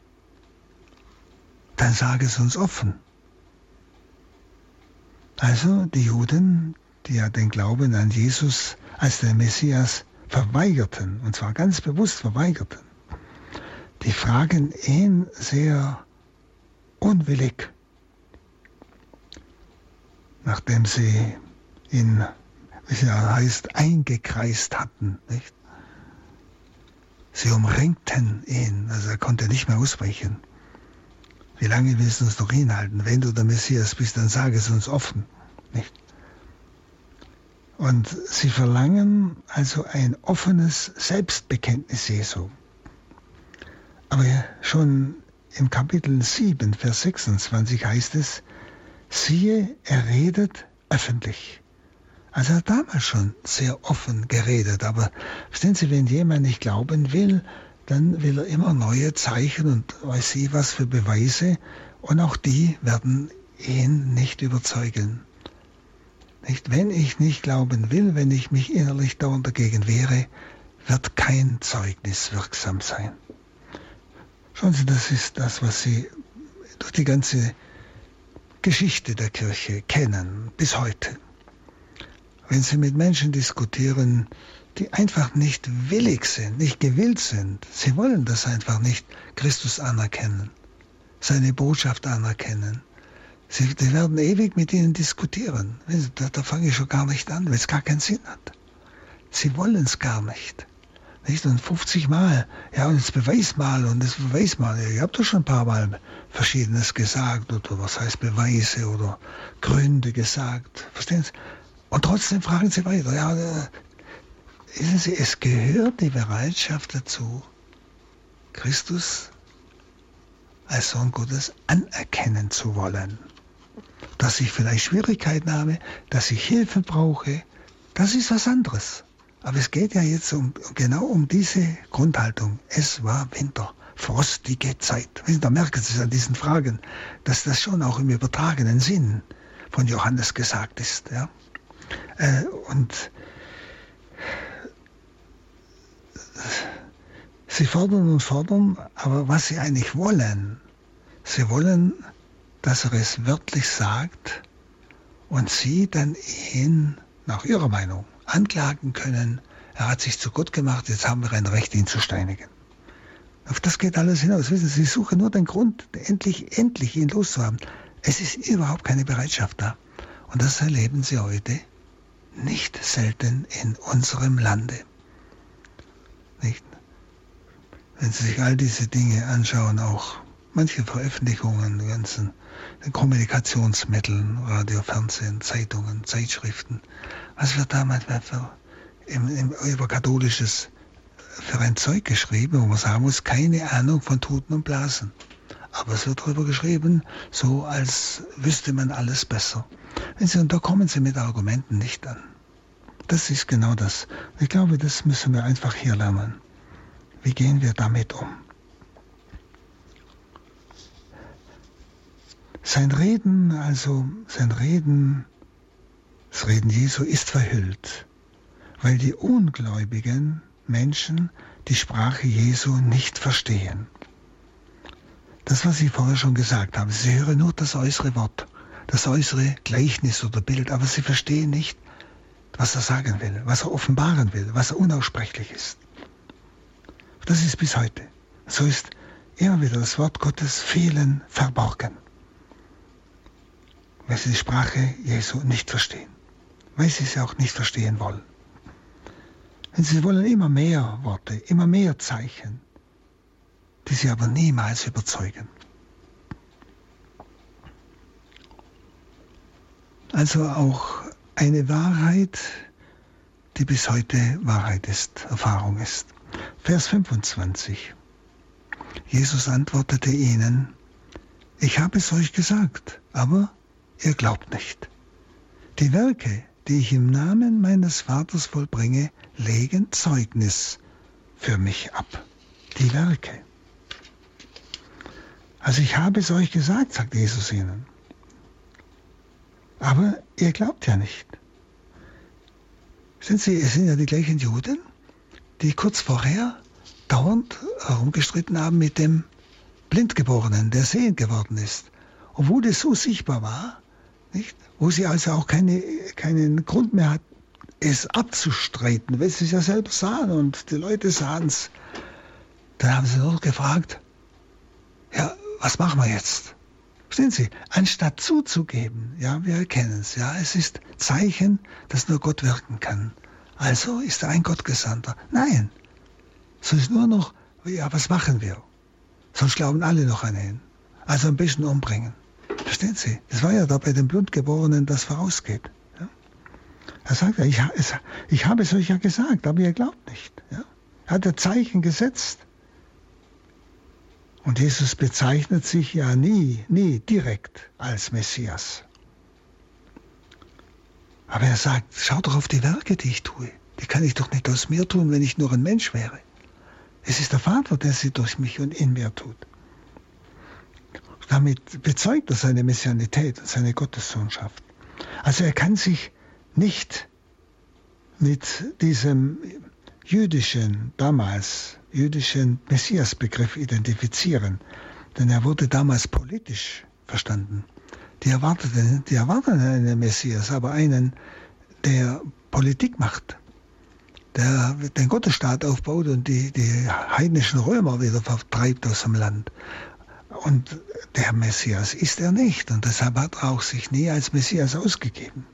dann sag es uns offen. Also die Juden, die ja den Glauben an Jesus als den Messias verweigerten, und zwar ganz bewusst verweigerten, die fragen ihn sehr unwillig, nachdem sie ihn, wie es ja heißt, eingekreist hatten. Nicht? Sie umringten ihn, also er konnte nicht mehr ausweichen. Wie lange willst du uns noch hinhalten? Wenn du der Messias bist, dann sage es uns offen. Nicht? Und sie verlangen also ein offenes Selbstbekenntnis Jesu. Aber schon im Kapitel 7, Vers 26 heißt es, siehe, er redet öffentlich. Also er hat damals schon sehr offen geredet. Aber verstehen Sie, wenn jemand nicht glauben will, dann will er immer neue Zeichen und weiß sie was für Beweise. Und auch die werden ihn nicht überzeugen. Nicht, wenn ich nicht glauben will, wenn ich mich innerlich dauernd dagegen wehre, wird kein Zeugnis wirksam sein. Schauen Sie, das ist das, was Sie durch die ganze Geschichte der Kirche kennen, bis heute. Wenn Sie mit Menschen diskutieren, die einfach nicht willig sind, nicht gewillt sind, sie wollen das einfach nicht, Christus anerkennen, seine Botschaft anerkennen. Sie die werden ewig mit ihnen diskutieren. Da, da fange ich schon gar nicht an, weil es gar keinen Sinn hat. Sie wollen es gar nicht. Nicht? Und 50 Mal, ja, und jetzt beweis mal und das beweis mal. Ich habe doch schon ein paar Mal Verschiedenes gesagt oder was heißt Beweise oder Gründe gesagt. Verstehen Sie? Und trotzdem fragen Sie weiter. Ja, äh, wissen Sie, es gehört die Bereitschaft dazu, Christus als Sohn Gottes anerkennen zu wollen. Dass ich vielleicht Schwierigkeiten habe, dass ich Hilfe brauche, das ist was anderes. Aber es geht ja jetzt um, genau um diese Grundhaltung. Es war Winter, frostige Zeit. Da merken Sie es an diesen Fragen, dass das schon auch im übertragenen Sinn von Johannes gesagt ist. Ja? Äh, und sie fordern und fordern, aber was sie eigentlich wollen, sie wollen, dass er es wörtlich sagt und sie dann ihn nach ihrer Meinung anklagen können, er hat sich zu Gott gemacht, jetzt haben wir ein Recht, ihn zu steinigen. Auf das geht alles hinaus. Wissen Sie, sie suchen nur den Grund, endlich, endlich ihn loszuhaben. Es ist überhaupt keine Bereitschaft da. Und das erleben Sie heute nicht selten in unserem Lande. Nicht? Wenn Sie sich all diese Dinge anschauen, auch manche Veröffentlichungen, die ganzen Kommunikationsmitteln, Radio, Fernsehen, Zeitungen, Zeitschriften, was wird da manchmal für, im, im, über katholisches für ein Zeug geschrieben, wo man sagen muss, keine Ahnung von Tuten und Blasen. Aber es wird darüber geschrieben, so als wüsste man alles besser. Und da kommen sie mit Argumenten nicht an. Das ist genau das. Ich glaube, das müssen wir einfach hier lernen. Wie gehen wir damit um? Sein Reden, also sein Reden, das Reden Jesu ist verhüllt, weil die ungläubigen Menschen die Sprache Jesu nicht verstehen. Das, was ich vorher schon gesagt habe, sie hören nur das äußere Wort, das äußere Gleichnis oder Bild, aber sie verstehen nicht, was er sagen will, was er offenbaren will, was er unaussprechlich ist. Das ist bis heute. So ist immer wieder das Wort Gottes vielen verborgen, weil sie die Sprache Jesu nicht verstehen, weil sie sie auch nicht verstehen wollen. Denn sie wollen immer mehr Worte, immer mehr Zeichen, die sie aber niemals überzeugen. Also auch eine Wahrheit, die bis heute Wahrheit ist, Erfahrung ist. Vers 25. Jesus antwortete ihnen, ich habe es euch gesagt, aber ihr glaubt nicht. Die Werke, die ich im Namen meines Vaters vollbringe, legen Zeugnis für mich ab. Die Werke. Also ich habe es euch gesagt, sagt Jesus ihnen. Aber ihr glaubt ja nicht. Sind Sie, es sind ja die gleichen Juden, die kurz vorher dauernd herumgestritten haben mit dem Blindgeborenen, der sehend geworden ist. Obwohl es so sichtbar war, Nicht? Wo sie also auch keine, keinen Grund mehr hat, es abzustreiten, weil sie es ja selber sahen und die Leute sahen es. Dann haben sie nur gefragt, ja, was machen wir jetzt? Verstehen Sie? Anstatt zuzugeben, ja, wir erkennen es, ja, es ist Zeichen, dass nur Gott wirken kann. Also ist er ein Gottgesandter. Nein, so ist nur noch, ja, was machen wir? Sonst glauben alle noch an ihn. Also ein bisschen umbringen. Verstehen Sie? Es war ja da bei den Blutgeborenen, das vorausgeht. Ja? Er sagt ich, es, ich habe es euch ja gesagt, aber ihr glaubt nicht. Ja? Er hat ja Zeichen gesetzt. Und Jesus bezeichnet sich ja nie, nie direkt als Messias. Aber er sagt, schau doch auf die Werke, die ich tue. Die kann ich doch nicht aus mir tun, wenn ich nur ein Mensch wäre. Es ist der Vater, der sie durch mich und in mir tut. Damit bezeugt er seine Messianität und seine Gottessohnschaft. Also er kann sich nicht mit diesem jüdischen, damals jüdischen Messiasbegriff identifizieren, denn er wurde damals politisch verstanden. Die erwarteten, die erwarteten einen Messias, aber einen, der Politik macht, der den Gottesstaat aufbaut und die, die heidnischen Römer wieder vertreibt aus dem Land. Und der Messias ist er nicht und deshalb hat er auch sich nie als Messias ausgegeben.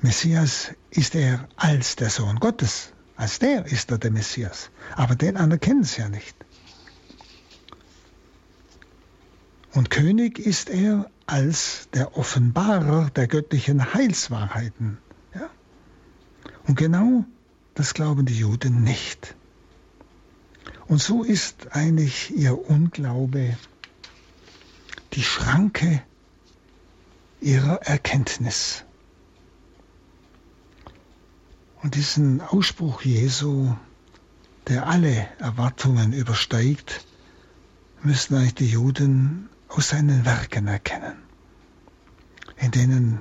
Messias ist er als der Sohn Gottes, als der ist er der Messias. Aber den anerkennen sie ja nicht. Und König ist er als der Offenbarer der göttlichen Heilswahrheiten. Ja? Und genau das glauben die Juden nicht. Und so ist eigentlich ihr Unglaube die Schranke ihrer Erkenntnis. Und diesen Ausspruch Jesu, der alle Erwartungen übersteigt, müssen eigentlich die Juden aus seinen Werken erkennen, in denen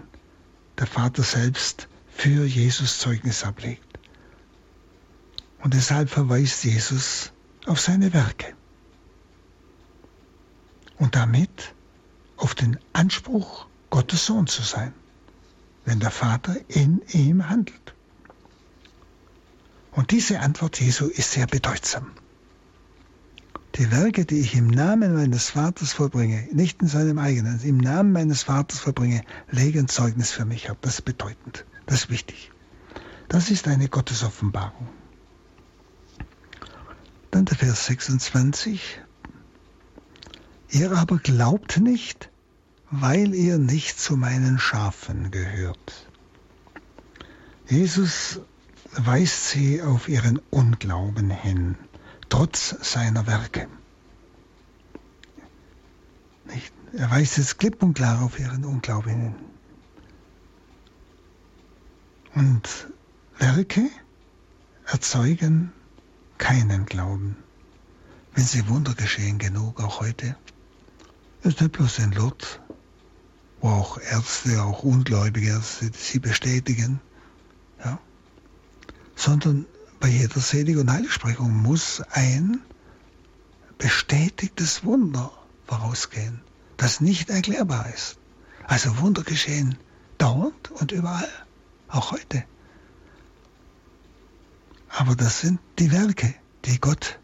der Vater selbst für Jesus Zeugnis ablegt. Und deshalb verweist Jesus auf seine Werke und damit auf den Anspruch, Gottes Sohn zu sein, wenn der Vater in ihm handelt. Und diese Antwort Jesu ist sehr bedeutsam. Die Werke, die ich im Namen meines Vaters vollbringe, nicht in seinem eigenen, im Namen meines Vaters vollbringe, legen Zeugnis für mich ab. Das ist bedeutend. Das ist wichtig. Das ist eine Gottesoffenbarung. Dann der Vers 26. Ihr aber glaubt nicht, weil ihr nicht zu meinen Schafen gehört. Jesus weist sie auf ihren Unglauben hin, trotz seiner Werke. Nicht? Er weist jetzt klipp und klar auf ihren Unglauben hin. Und Werke erzeugen keinen Glauben. Wenn sie Wunder geschehen genug, auch heute, ist nicht bloß in Lourdes, wo auch Ärzte, auch ungläubige Ärzte sie bestätigen, ja, sondern bei jeder Selig- und Heiligsprechung muss ein bestätigtes Wunder vorausgehen, das nicht erklärbar ist. Also Wunder geschehen dauernd und überall, auch heute. Aber das sind die Werke, die Gott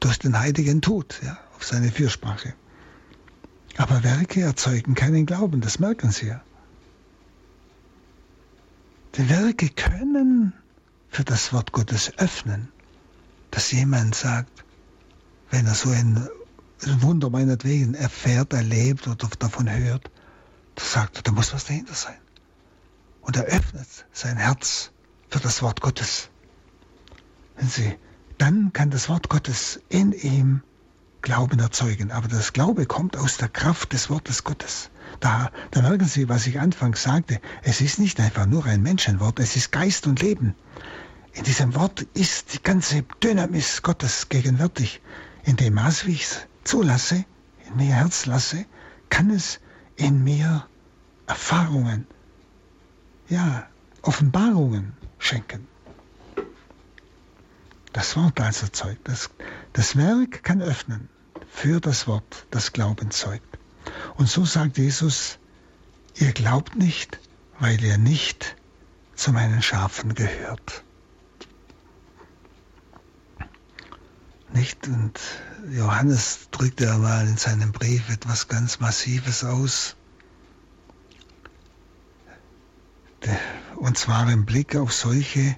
durch den Heiligen tut, ja, auf seine Fürsprache. Aber Werke erzeugen keinen Glauben, das merken Sie ja. Die Werke können für das Wort Gottes öffnen, dass jemand sagt, wenn er so ein Wunder meinetwegen erfährt, erlebt oder davon hört, da sagt er, da muss was dahinter sein. Und er öffnet sein Herz für das Wort Gottes. Sie, dann kann das Wort Gottes in ihm Glauben erzeugen. Aber das Glaube kommt aus der Kraft des Wortes Gottes. Da, da merken Sie, was ich anfangs sagte. Es ist nicht einfach nur ein Menschenwort, es ist Geist und Leben. In diesem Wort ist die ganze Dynamis Gottes gegenwärtig. In dem Maß, wie ich es zulasse, in mir Herz lasse, kann es in mir Erfahrungen, ja, Offenbarungen schenken. Das Wort also zeugt. Das, das Werk kann öffnen für das Wort, das Glauben zeugt. Und so sagt Jesus, Ihr glaubt nicht, weil ihr nicht zu meinen Schafen gehört. Nicht? Und Johannes drückt ja mal in seinem Brief etwas ganz Massives aus. Und zwar im Blick auf solche,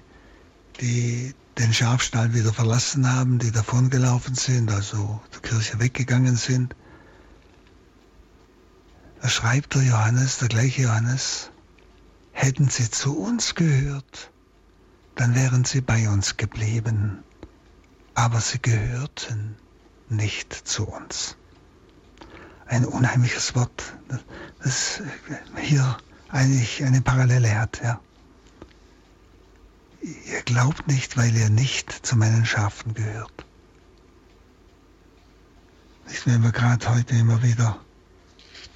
die den Schafstall wieder verlassen haben, die davongelaufen sind, also der Kirche weggegangen sind. Da schreibt der Johannes, der gleiche Johannes, hätten sie zu uns gehört, dann wären sie bei uns geblieben, aber sie gehörten nicht zu uns. Ein unheimliches Wort, das hier eigentlich eine Parallele hat. Ja. Ihr glaubt nicht, weil ihr nicht zu meinen Schafen gehört. Nicht, wenn wir gerade heute immer wieder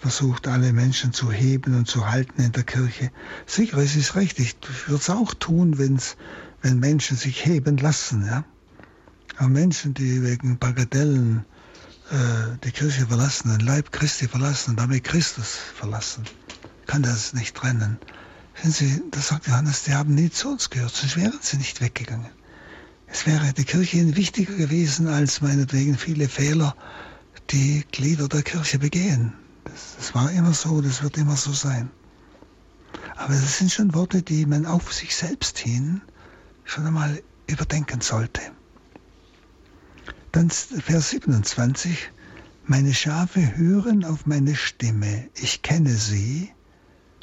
versucht, alle Menschen zu heben und zu halten in der Kirche. Sicher, es ist recht. Ich würde es auch tun, wenn's, wenn Menschen sich heben lassen. Ja? Aber Menschen, die wegen Bagatellen äh, die Kirche verlassen, den Leib Christi verlassen und damit Christus verlassen, kann das nicht trennen. Sie, das sagt Johannes, die haben nie zu uns gehört, sonst wären sie nicht weggegangen. Es wäre die Kirche ihnen wichtiger gewesen als meinetwegen viele Fehler, die Glieder der Kirche begehen. Das, das war immer so, das wird immer so sein. Aber das sind schon Worte, die man auf sich selbst hin schon einmal überdenken sollte. Dann Vers 27. Meine Schafe hören auf meine Stimme, ich kenne sie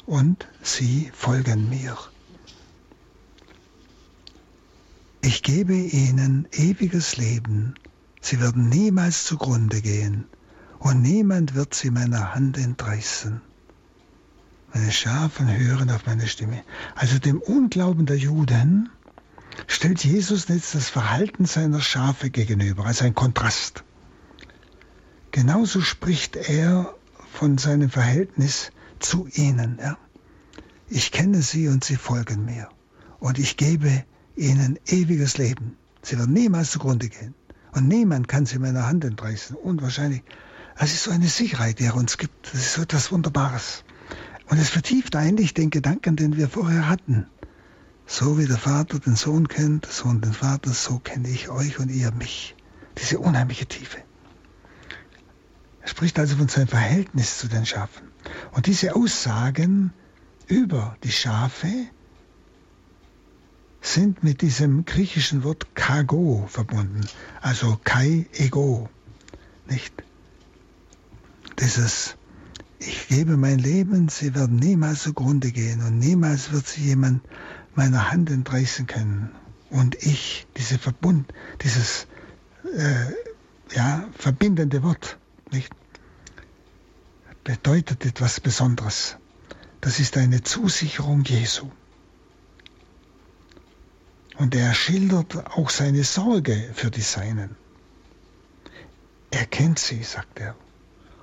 und sie folgen mir. Ich gebe ihnen ewiges Leben, sie werden niemals zugrunde gehen und niemand wird sie meiner Hand entreißen. Meine Schafen hören auf meine Stimme. Also dem Unglauben der Juden stellt Jesus jetzt das Verhalten seiner Schafe gegenüber, als ein Kontrast. Genauso spricht er von seinem Verhältnis zu ihnen. Ja? Ich kenne sie und sie folgen mir. Und ich gebe ihnen ewiges Leben. Sie werden niemals zugrunde gehen. Und niemand kann sie meiner Hand entreißen. Unwahrscheinlich. Es ist so eine Sicherheit, die er uns gibt. Das ist so etwas Wunderbares. Und es vertieft eigentlich den Gedanken, den wir vorher hatten. So wie der Vater den Sohn kennt, der Sohn den Vater, so kenne ich euch und ihr mich. Diese unheimliche Tiefe. Er spricht also von seinem Verhältnis zu den Schafen. Und diese Aussagen über die Schafe sind mit diesem griechischen Wort kago verbunden, also kai ego, nicht? dieses, ich gebe mein Leben, sie werden niemals zugrunde gehen und niemals wird sie jemand meiner Hand entreißen können. Und ich, diese Verbund, dieses äh, ja, verbindende Wort, nicht, bedeutet etwas Besonderes. Das ist eine Zusicherung Jesu. Und er schildert auch seine Sorge für die Seinen. Er kennt sie, sagt er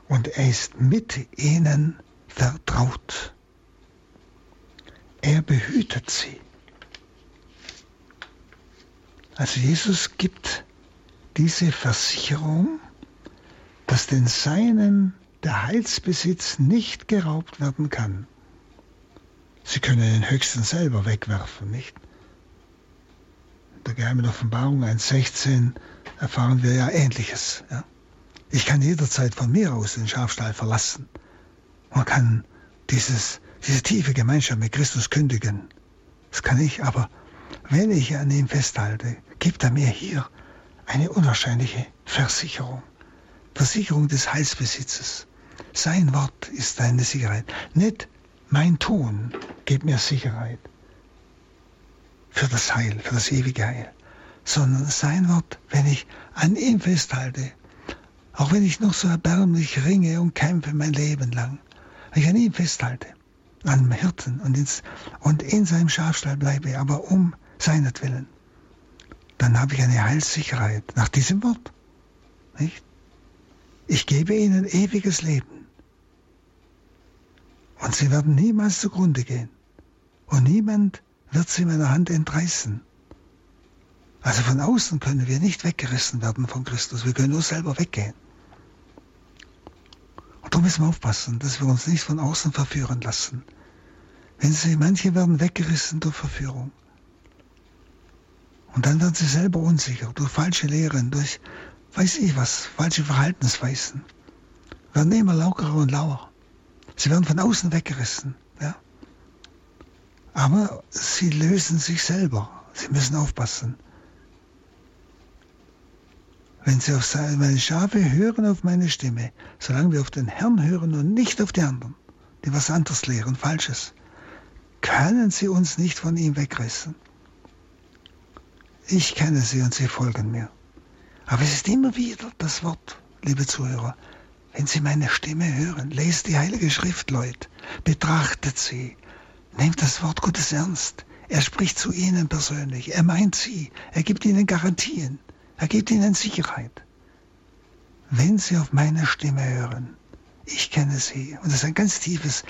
und er ist mit ihnen vertraut. Er behütet sie. Also Jesus gibt diese Versicherung, dass den Seinen der Heilsbesitz nicht geraubt werden kann. Sie können den Höchsten selber wegwerfen, nicht? In der geheimen Offenbarung 1.16 erfahren wir ja Ähnliches. Ja? Ich kann jederzeit von mir aus den Schafstall verlassen. Man kann dieses, diese tiefe Gemeinschaft mit Christus kündigen. Das kann ich, aber wenn ich an ihm festhalte, gibt er mir hier eine unwahrscheinliche Versicherung. Versicherung des Heilsbesitzes. Sein Wort ist deine Sicherheit. Nicht mein Tun gibt mir Sicherheit für das Heil, für das ewige Heil, sondern sein Wort, wenn ich an ihm festhalte, auch wenn ich noch so erbärmlich ringe und kämpfe mein Leben lang. Wenn ich an ihm festhalte, an dem Hirten und, ins, und in seinem Schafstall bleibe, aber um seinetwillen, dann habe ich eine Heilssicherheit nach diesem Wort. Nicht? Ich gebe ihnen ewiges Leben. Und sie werden niemals zugrunde gehen. Und niemand wird sie meiner Hand entreißen. Also von außen können wir nicht weggerissen werden von Christus. Wir können nur selber weggehen. Und darum müssen wir aufpassen, dass wir uns nicht von außen verführen lassen. Wenn sie, manche werden weggerissen durch Verführung. Und dann werden sie selber unsicher durch falsche Lehren, durch weiß ich was, falsche Verhaltensweisen. Werden immer lauterer und lauer. Sie werden von außen weggerissen. Ja? Aber sie lösen sich selber. Sie müssen aufpassen. Wenn sie auf meine Schafe hören auf meine Stimme, solange wir auf den Herrn hören und nicht auf die anderen, die was anderes lehren, Falsches, können sie uns nicht von ihm wegreißen. Ich kenne sie und sie folgen mir. Aber es ist immer wieder das Wort, liebe Zuhörer. Wenn Sie meine Stimme hören, lest die Heilige Schrift, Leute. Betrachtet sie. Nehmt das Wort Gottes ernst. Er spricht zu Ihnen persönlich. Er meint Sie. Er gibt Ihnen Garantien. Er gibt Ihnen Sicherheit. Wenn Sie auf meine Stimme hören, ich kenne Sie und es ist ein ganz tiefes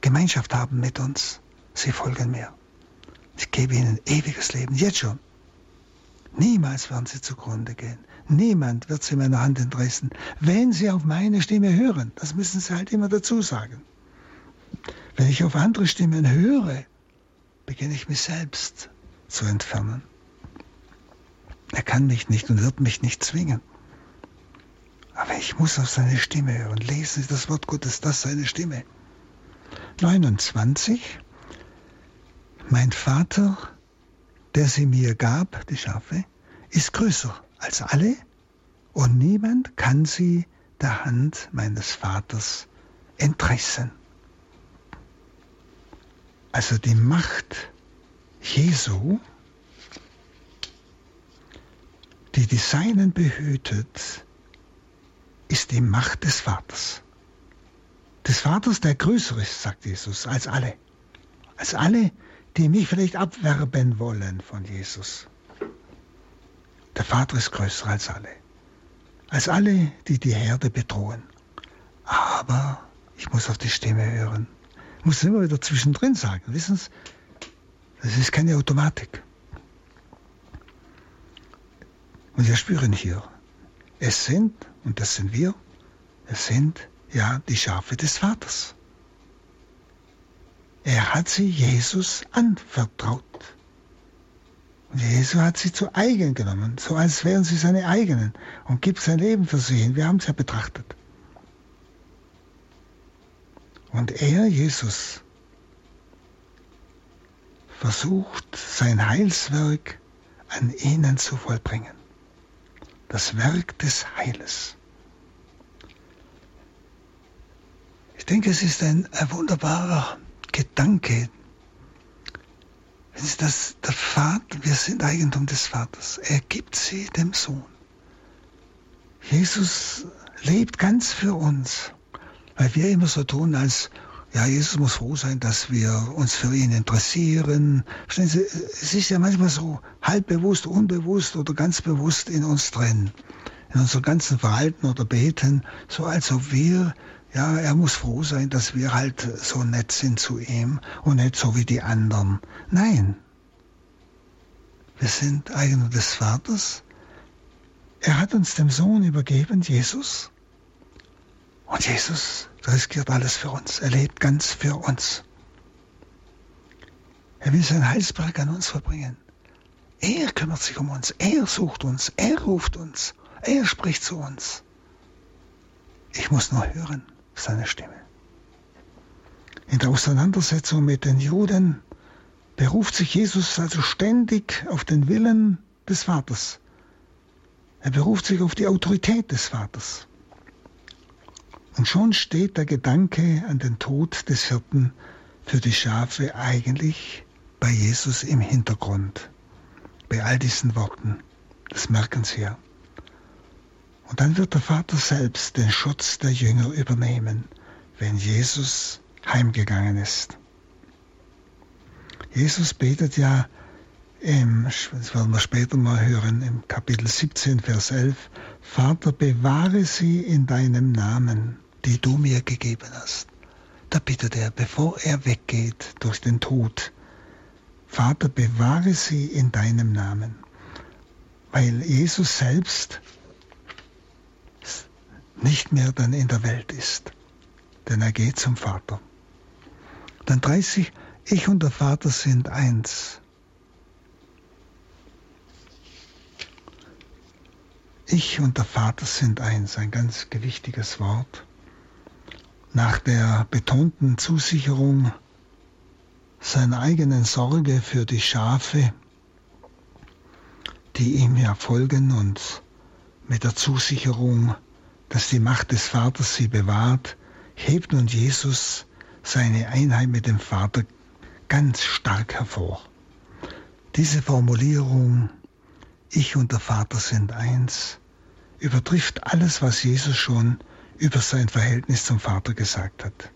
Gemeinschaft haben mit uns. Sie folgen mir. Ich gebe Ihnen ewiges Leben, jetzt schon. Niemals werden Sie zugrunde gehen. Niemand wird sie meiner Hand entreißen. Wenn sie auf meine Stimme hören, das müssen sie halt immer dazu sagen. Wenn ich auf andere Stimmen höre, beginne ich mich selbst zu entfernen. Er kann mich nicht und wird mich nicht zwingen. Aber ich muss auf seine Stimme hören. Lesen Sie das Wort Gottes, das seine Stimme. 29. Mein Vater, der sie mir gab, die Schafe, ist größer als alle und niemand kann sie der Hand meines Vaters entreißen. Also die Macht Jesu, die die Seinen behütet, ist die Macht des Vaters. Des Vaters, der größer ist, sagt Jesus, als alle. Als alle, die mich vielleicht abwerben wollen von Jesus. Der Vater ist größer als alle. Als alle, die die Herde bedrohen. Aber ich muss auf die Stimme hören. Ich muss immer wieder zwischendrin sagen. Wissen Sie, das ist keine Automatik. Und wir spüren hier, es sind, und das sind wir, es sind ja die Schafe des Vaters. Er hat sie Jesus anvertraut. Und Jesus hat sie zu eigen genommen, so als wären sie seine eigenen und gibt sein Leben für sie hin. Wir haben es ja betrachtet. Und er, Jesus, versucht sein Heilswerk an ihnen zu vollbringen. Das Werk des Heiles. Ich denke, es ist ein, ein wunderbarer Gedanke, ist das der Vater, wir sind Eigentum des Vaters. Er gibt sie dem Sohn. Jesus lebt ganz für uns, weil wir immer so tun, als ja, Jesus muss froh sein, dass wir uns für ihn interessieren. Verstehen Sie, es ist ja manchmal so halbbewusst, unbewusst oder ganz bewusst in uns drin, in unserem ganzen Verhalten oder Beten, so als ob wir ja, er muss froh sein, dass wir halt so nett sind zu ihm und nicht so wie die anderen. Nein. Wir sind Eigener des Vaters. Er hat uns dem Sohn übergeben, Jesus. Und Jesus riskiert alles für uns. Er lebt ganz für uns. Er will sein Heilsberg an uns verbringen. Er kümmert sich um uns. Er sucht uns. Er ruft uns. Er spricht zu uns. Ich muss nur hören seine Stimme. In der Auseinandersetzung mit den Juden beruft sich Jesus also ständig auf den Willen des Vaters. Er beruft sich auf die Autorität des Vaters. Und schon steht der Gedanke an den Tod des Hirten für die Schafe eigentlich bei Jesus im Hintergrund. Bei all diesen Worten. Das merken Sie ja. Und dann wird der Vater selbst den Schutz der Jünger übernehmen, wenn Jesus heimgegangen ist. Jesus betet ja, im, das werden wir später mal hören, im Kapitel 17, Vers 11, Vater, bewahre sie in deinem Namen, die du mir gegeben hast. Da bittet er, bevor er weggeht durch den Tod, Vater, bewahre sie in deinem Namen. Weil Jesus selbst nicht mehr dann in der Welt ist. denn er geht zum Vater. Dann 30, ich und der Vater sind eins. Ich und der Vater sind eins, ein ganz gewichtiges Wort. Nach der betonten Zusicherung seiner eigenen Sorge für die Schafe, die ihm ja folgen und mit der Zusicherung, dass die Macht des Vaters sie bewahrt, hebt nun Jesus seine Einheit mit dem Vater ganz stark hervor. Diese Formulierung, ich und der Vater sind eins, übertrifft alles, was Jesus schon über sein Verhältnis zum Vater gesagt hat.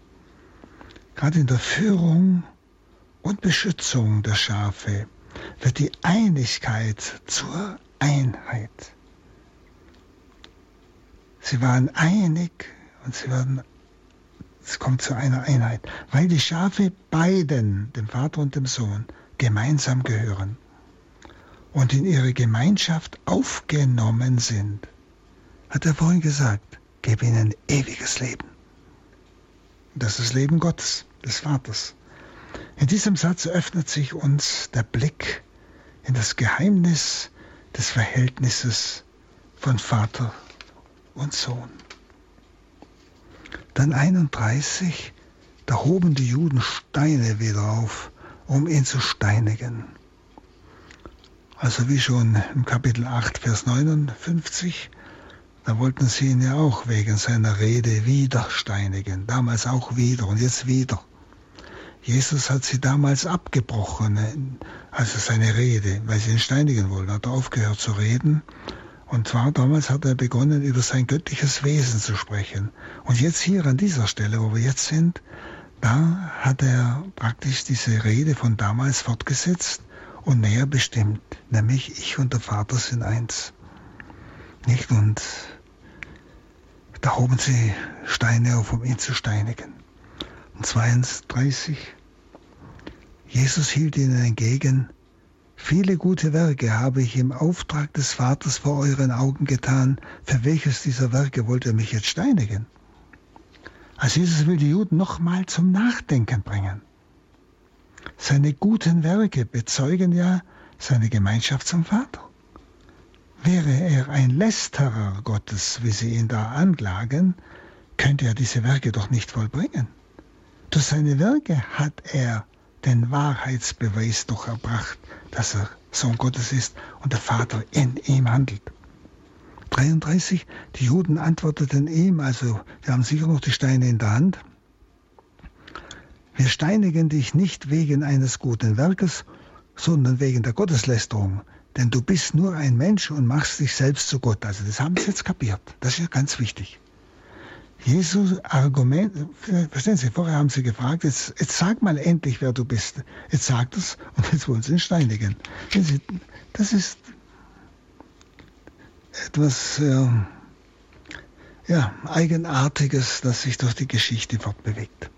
Gerade in der Führung und Beschützung der Schafe wird die Einigkeit zur Einheit. Sie waren einig und sie werden es kommt zu einer Einheit, weil die Schafe beiden, dem Vater und dem Sohn, gemeinsam gehören und in ihre Gemeinschaft aufgenommen sind. Hat er vorhin gesagt, gebe ihnen ewiges Leben. Das ist Leben Gottes, des Vaters. In diesem Satz öffnet sich uns der Blick in das Geheimnis des Verhältnisses von Vater und Sohn. Dann 31, da hoben die Juden Steine wieder auf, um ihn zu steinigen. Also wie schon im Kapitel 8, Vers 59, da wollten sie ihn ja auch wegen seiner Rede wieder steinigen, damals auch wieder und jetzt wieder. Jesus hat sie damals abgebrochen, also seine Rede, weil sie ihn steinigen wollten, hat er aufgehört zu reden und zwar damals hat er begonnen, über sein göttliches Wesen zu sprechen. Und jetzt hier an dieser Stelle, wo wir jetzt sind, da hat er praktisch diese Rede von damals fortgesetzt und näher bestimmt, nämlich ich und der Vater sind eins. Nicht? Und da hoben sie Steine auf, um ihn zu steinigen. Und 32, Jesus hielt ihnen entgegen, Viele gute Werke habe ich im Auftrag des Vaters vor euren Augen getan. Für welches dieser Werke wollt ihr mich jetzt steinigen? Also Jesus will die Juden nochmal zum Nachdenken bringen. Seine guten Werke bezeugen ja seine Gemeinschaft zum Vater. Wäre er ein Lästerer Gottes, wie sie ihn da anklagen, könnte er diese Werke doch nicht vollbringen. Durch seine Werke hat er den Wahrheitsbeweis doch erbracht, dass er Sohn Gottes ist und der Vater in ihm handelt. 33, die Juden antworteten ihm, also wir haben sicher noch die Steine in der Hand, wir steinigen dich nicht wegen eines guten Werkes, sondern wegen der Gotteslästerung, denn du bist nur ein Mensch und machst dich selbst zu Gott. Also das haben sie jetzt kapiert. Das ist ja ganz wichtig. Jesus Argument, verstehen Sie, vorher haben Sie gefragt, jetzt, jetzt sag mal endlich, wer du bist. Jetzt sagt es und jetzt wollen Sie ihn steinigen. Sie, das ist etwas äh, ja, Eigenartiges, das sich durch die Geschichte fortbewegt.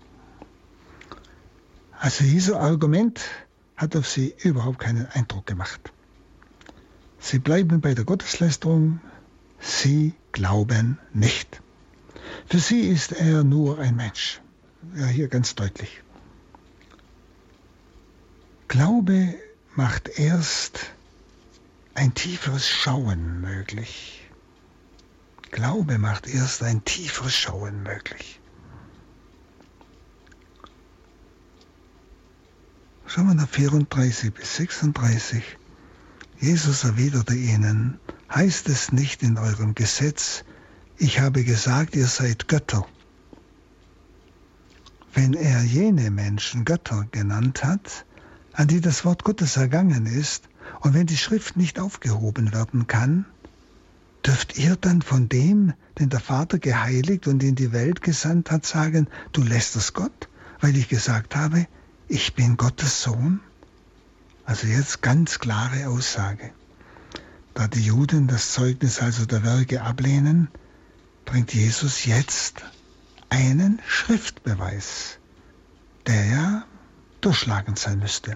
Also Jesu Argument hat auf sie überhaupt keinen Eindruck gemacht. Sie bleiben bei der Gotteslästerung, sie glauben nicht. Für sie ist er nur ein Mensch. Ja, hier ganz deutlich. Glaube macht erst ein tieferes Schauen möglich. Glaube macht erst ein tieferes Schauen möglich. Schauen wir nach 34 bis 36. Jesus erwiderte ihnen, heißt es nicht in eurem Gesetz, ich habe gesagt, ihr seid Götter. Wenn er jene Menschen Götter genannt hat, an die das Wort Gottes ergangen ist, und wenn die Schrift nicht aufgehoben werden kann, dürft ihr dann von dem, den der Vater geheiligt und in die Welt gesandt hat, sagen, du lässt es Gott, weil ich gesagt habe, ich bin Gottes Sohn? Also jetzt ganz klare Aussage. Da die Juden das Zeugnis also der Werke ablehnen, bringt Jesus jetzt einen Schriftbeweis, der ja durchschlagend sein müsste.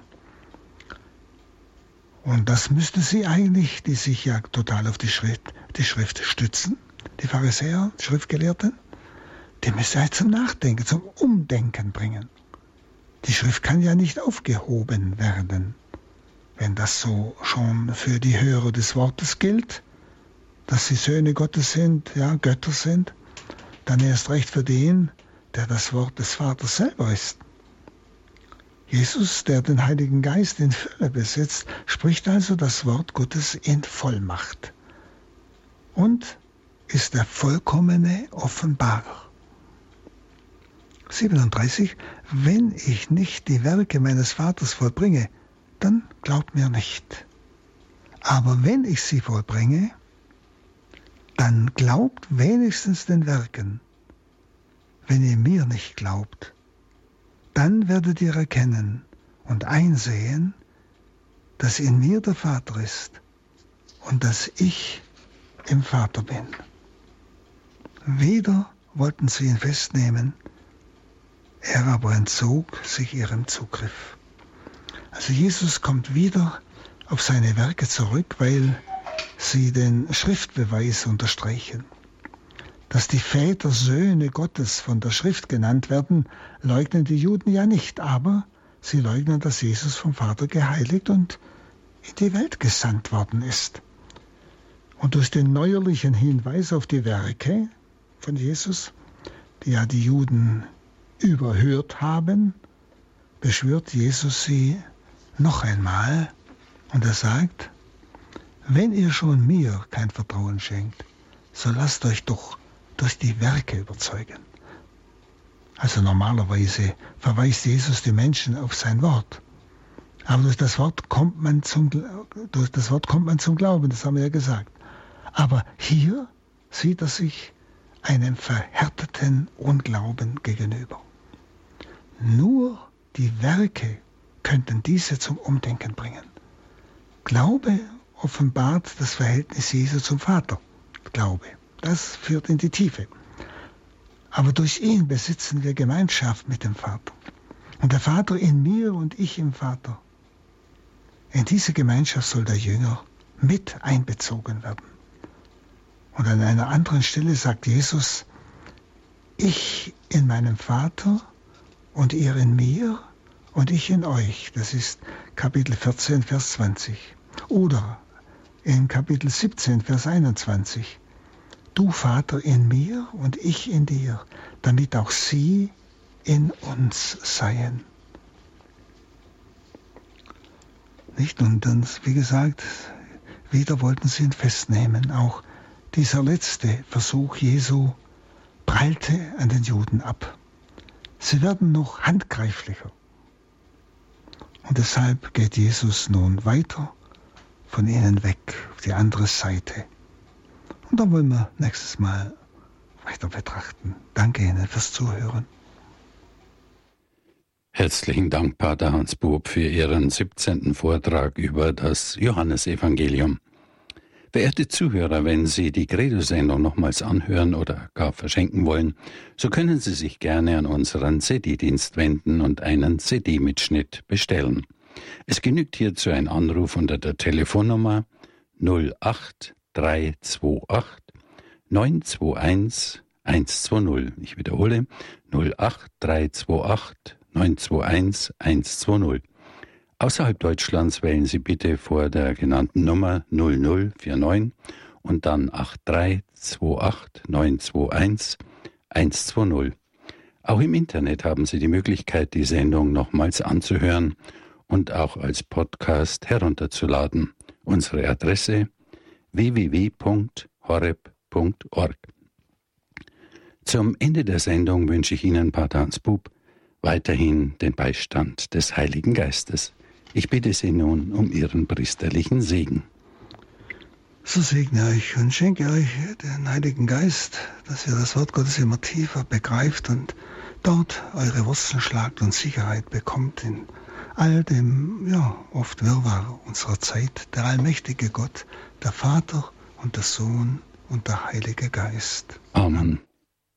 Und das müssten sie eigentlich, die sich ja total auf die Schrift, die Schrift stützen, die Pharisäer, Schriftgelehrten, die müsste er zum Nachdenken, zum Umdenken bringen. Die Schrift kann ja nicht aufgehoben werden. Wenn das so schon für die Hörer des Wortes gilt, dass sie Söhne Gottes sind, ja, Götter sind, dann erst recht für den, der das Wort des Vaters selber ist. Jesus, der den Heiligen Geist in Fülle besitzt, spricht also das Wort Gottes in Vollmacht und ist der vollkommene Offenbarer. 37. Wenn ich nicht die Werke meines Vaters vollbringe, dann glaubt mir nicht. Aber wenn ich sie vollbringe, dann glaubt wenigstens den Werken. Wenn ihr mir nicht glaubt, dann werdet ihr erkennen und einsehen, dass in mir der Vater ist und dass ich im Vater bin. Wieder wollten sie ihn festnehmen, er aber entzog sich ihrem Zugriff. Also Jesus kommt wieder auf seine Werke zurück, weil sie den Schriftbeweis unterstreichen. Dass die Väter Söhne Gottes von der Schrift genannt werden, leugnen die Juden ja nicht, aber sie leugnen, dass Jesus vom Vater geheiligt und in die Welt gesandt worden ist. Und durch den neuerlichen Hinweis auf die Werke von Jesus, die ja die Juden überhört haben, beschwört Jesus sie noch einmal und er sagt, wenn ihr schon mir kein Vertrauen schenkt, so lasst euch doch durch die Werke überzeugen. Also normalerweise verweist Jesus die Menschen auf sein Wort. Aber durch das Wort kommt man zum, durch das Wort kommt man zum Glauben, das haben wir ja gesagt. Aber hier sieht er sich einem verhärteten Unglauben gegenüber. Nur die Werke könnten diese zum Umdenken bringen. Glaube offenbart das Verhältnis Jesu zum Vater. Glaube. Das führt in die Tiefe. Aber durch ihn besitzen wir Gemeinschaft mit dem Vater. Und der Vater in mir und ich im Vater. In diese Gemeinschaft soll der Jünger mit einbezogen werden. Und an einer anderen Stelle sagt Jesus, ich in meinem Vater und ihr in mir und ich in euch. Das ist Kapitel 14, Vers 20. Oder in Kapitel 17, Vers 21 du Vater in mir und ich in dir, damit auch sie in uns seien. Nicht? Und dann, wie gesagt, wieder wollten sie ihn festnehmen. Auch dieser letzte Versuch Jesu prallte an den Juden ab. Sie werden noch handgreiflicher. Und deshalb geht Jesus nun weiter von ihnen weg auf die andere Seite. Und dann wollen wir nächstes Mal weiter betrachten. Danke Ihnen fürs Zuhören. Herzlichen Dank, Pater Hans Bub, für Ihren 17. Vortrag über das Johannesevangelium. Verehrte Zuhörer, wenn Sie die Credo-Sendung nochmals anhören oder gar verschenken wollen, so können Sie sich gerne an unseren CD-Dienst wenden und einen CD-Mitschnitt bestellen. Es genügt hierzu ein Anruf unter der Telefonnummer 08 328 921 120. Ich wiederhole 08328 921 120. Außerhalb Deutschlands wählen Sie bitte vor der genannten Nummer 0049 und dann 8328 921 120. Auch im Internet haben Sie die Möglichkeit, die Sendung nochmals anzuhören und auch als Podcast herunterzuladen. Unsere Adresse www.horeb.org. Zum Ende der Sendung wünsche ich Ihnen, Pater Hans Bub, weiterhin den Beistand des Heiligen Geistes. Ich bitte Sie nun um Ihren priesterlichen Segen. So segne euch und schenke euch den Heiligen Geist, dass ihr das Wort Gottes immer tiefer begreift und dort eure Wurzeln schlagt und Sicherheit bekommt in all dem, ja, oft Wirrwarr unserer Zeit. Der allmächtige Gott, der Vater und der Sohn und der Heilige Geist. Amen.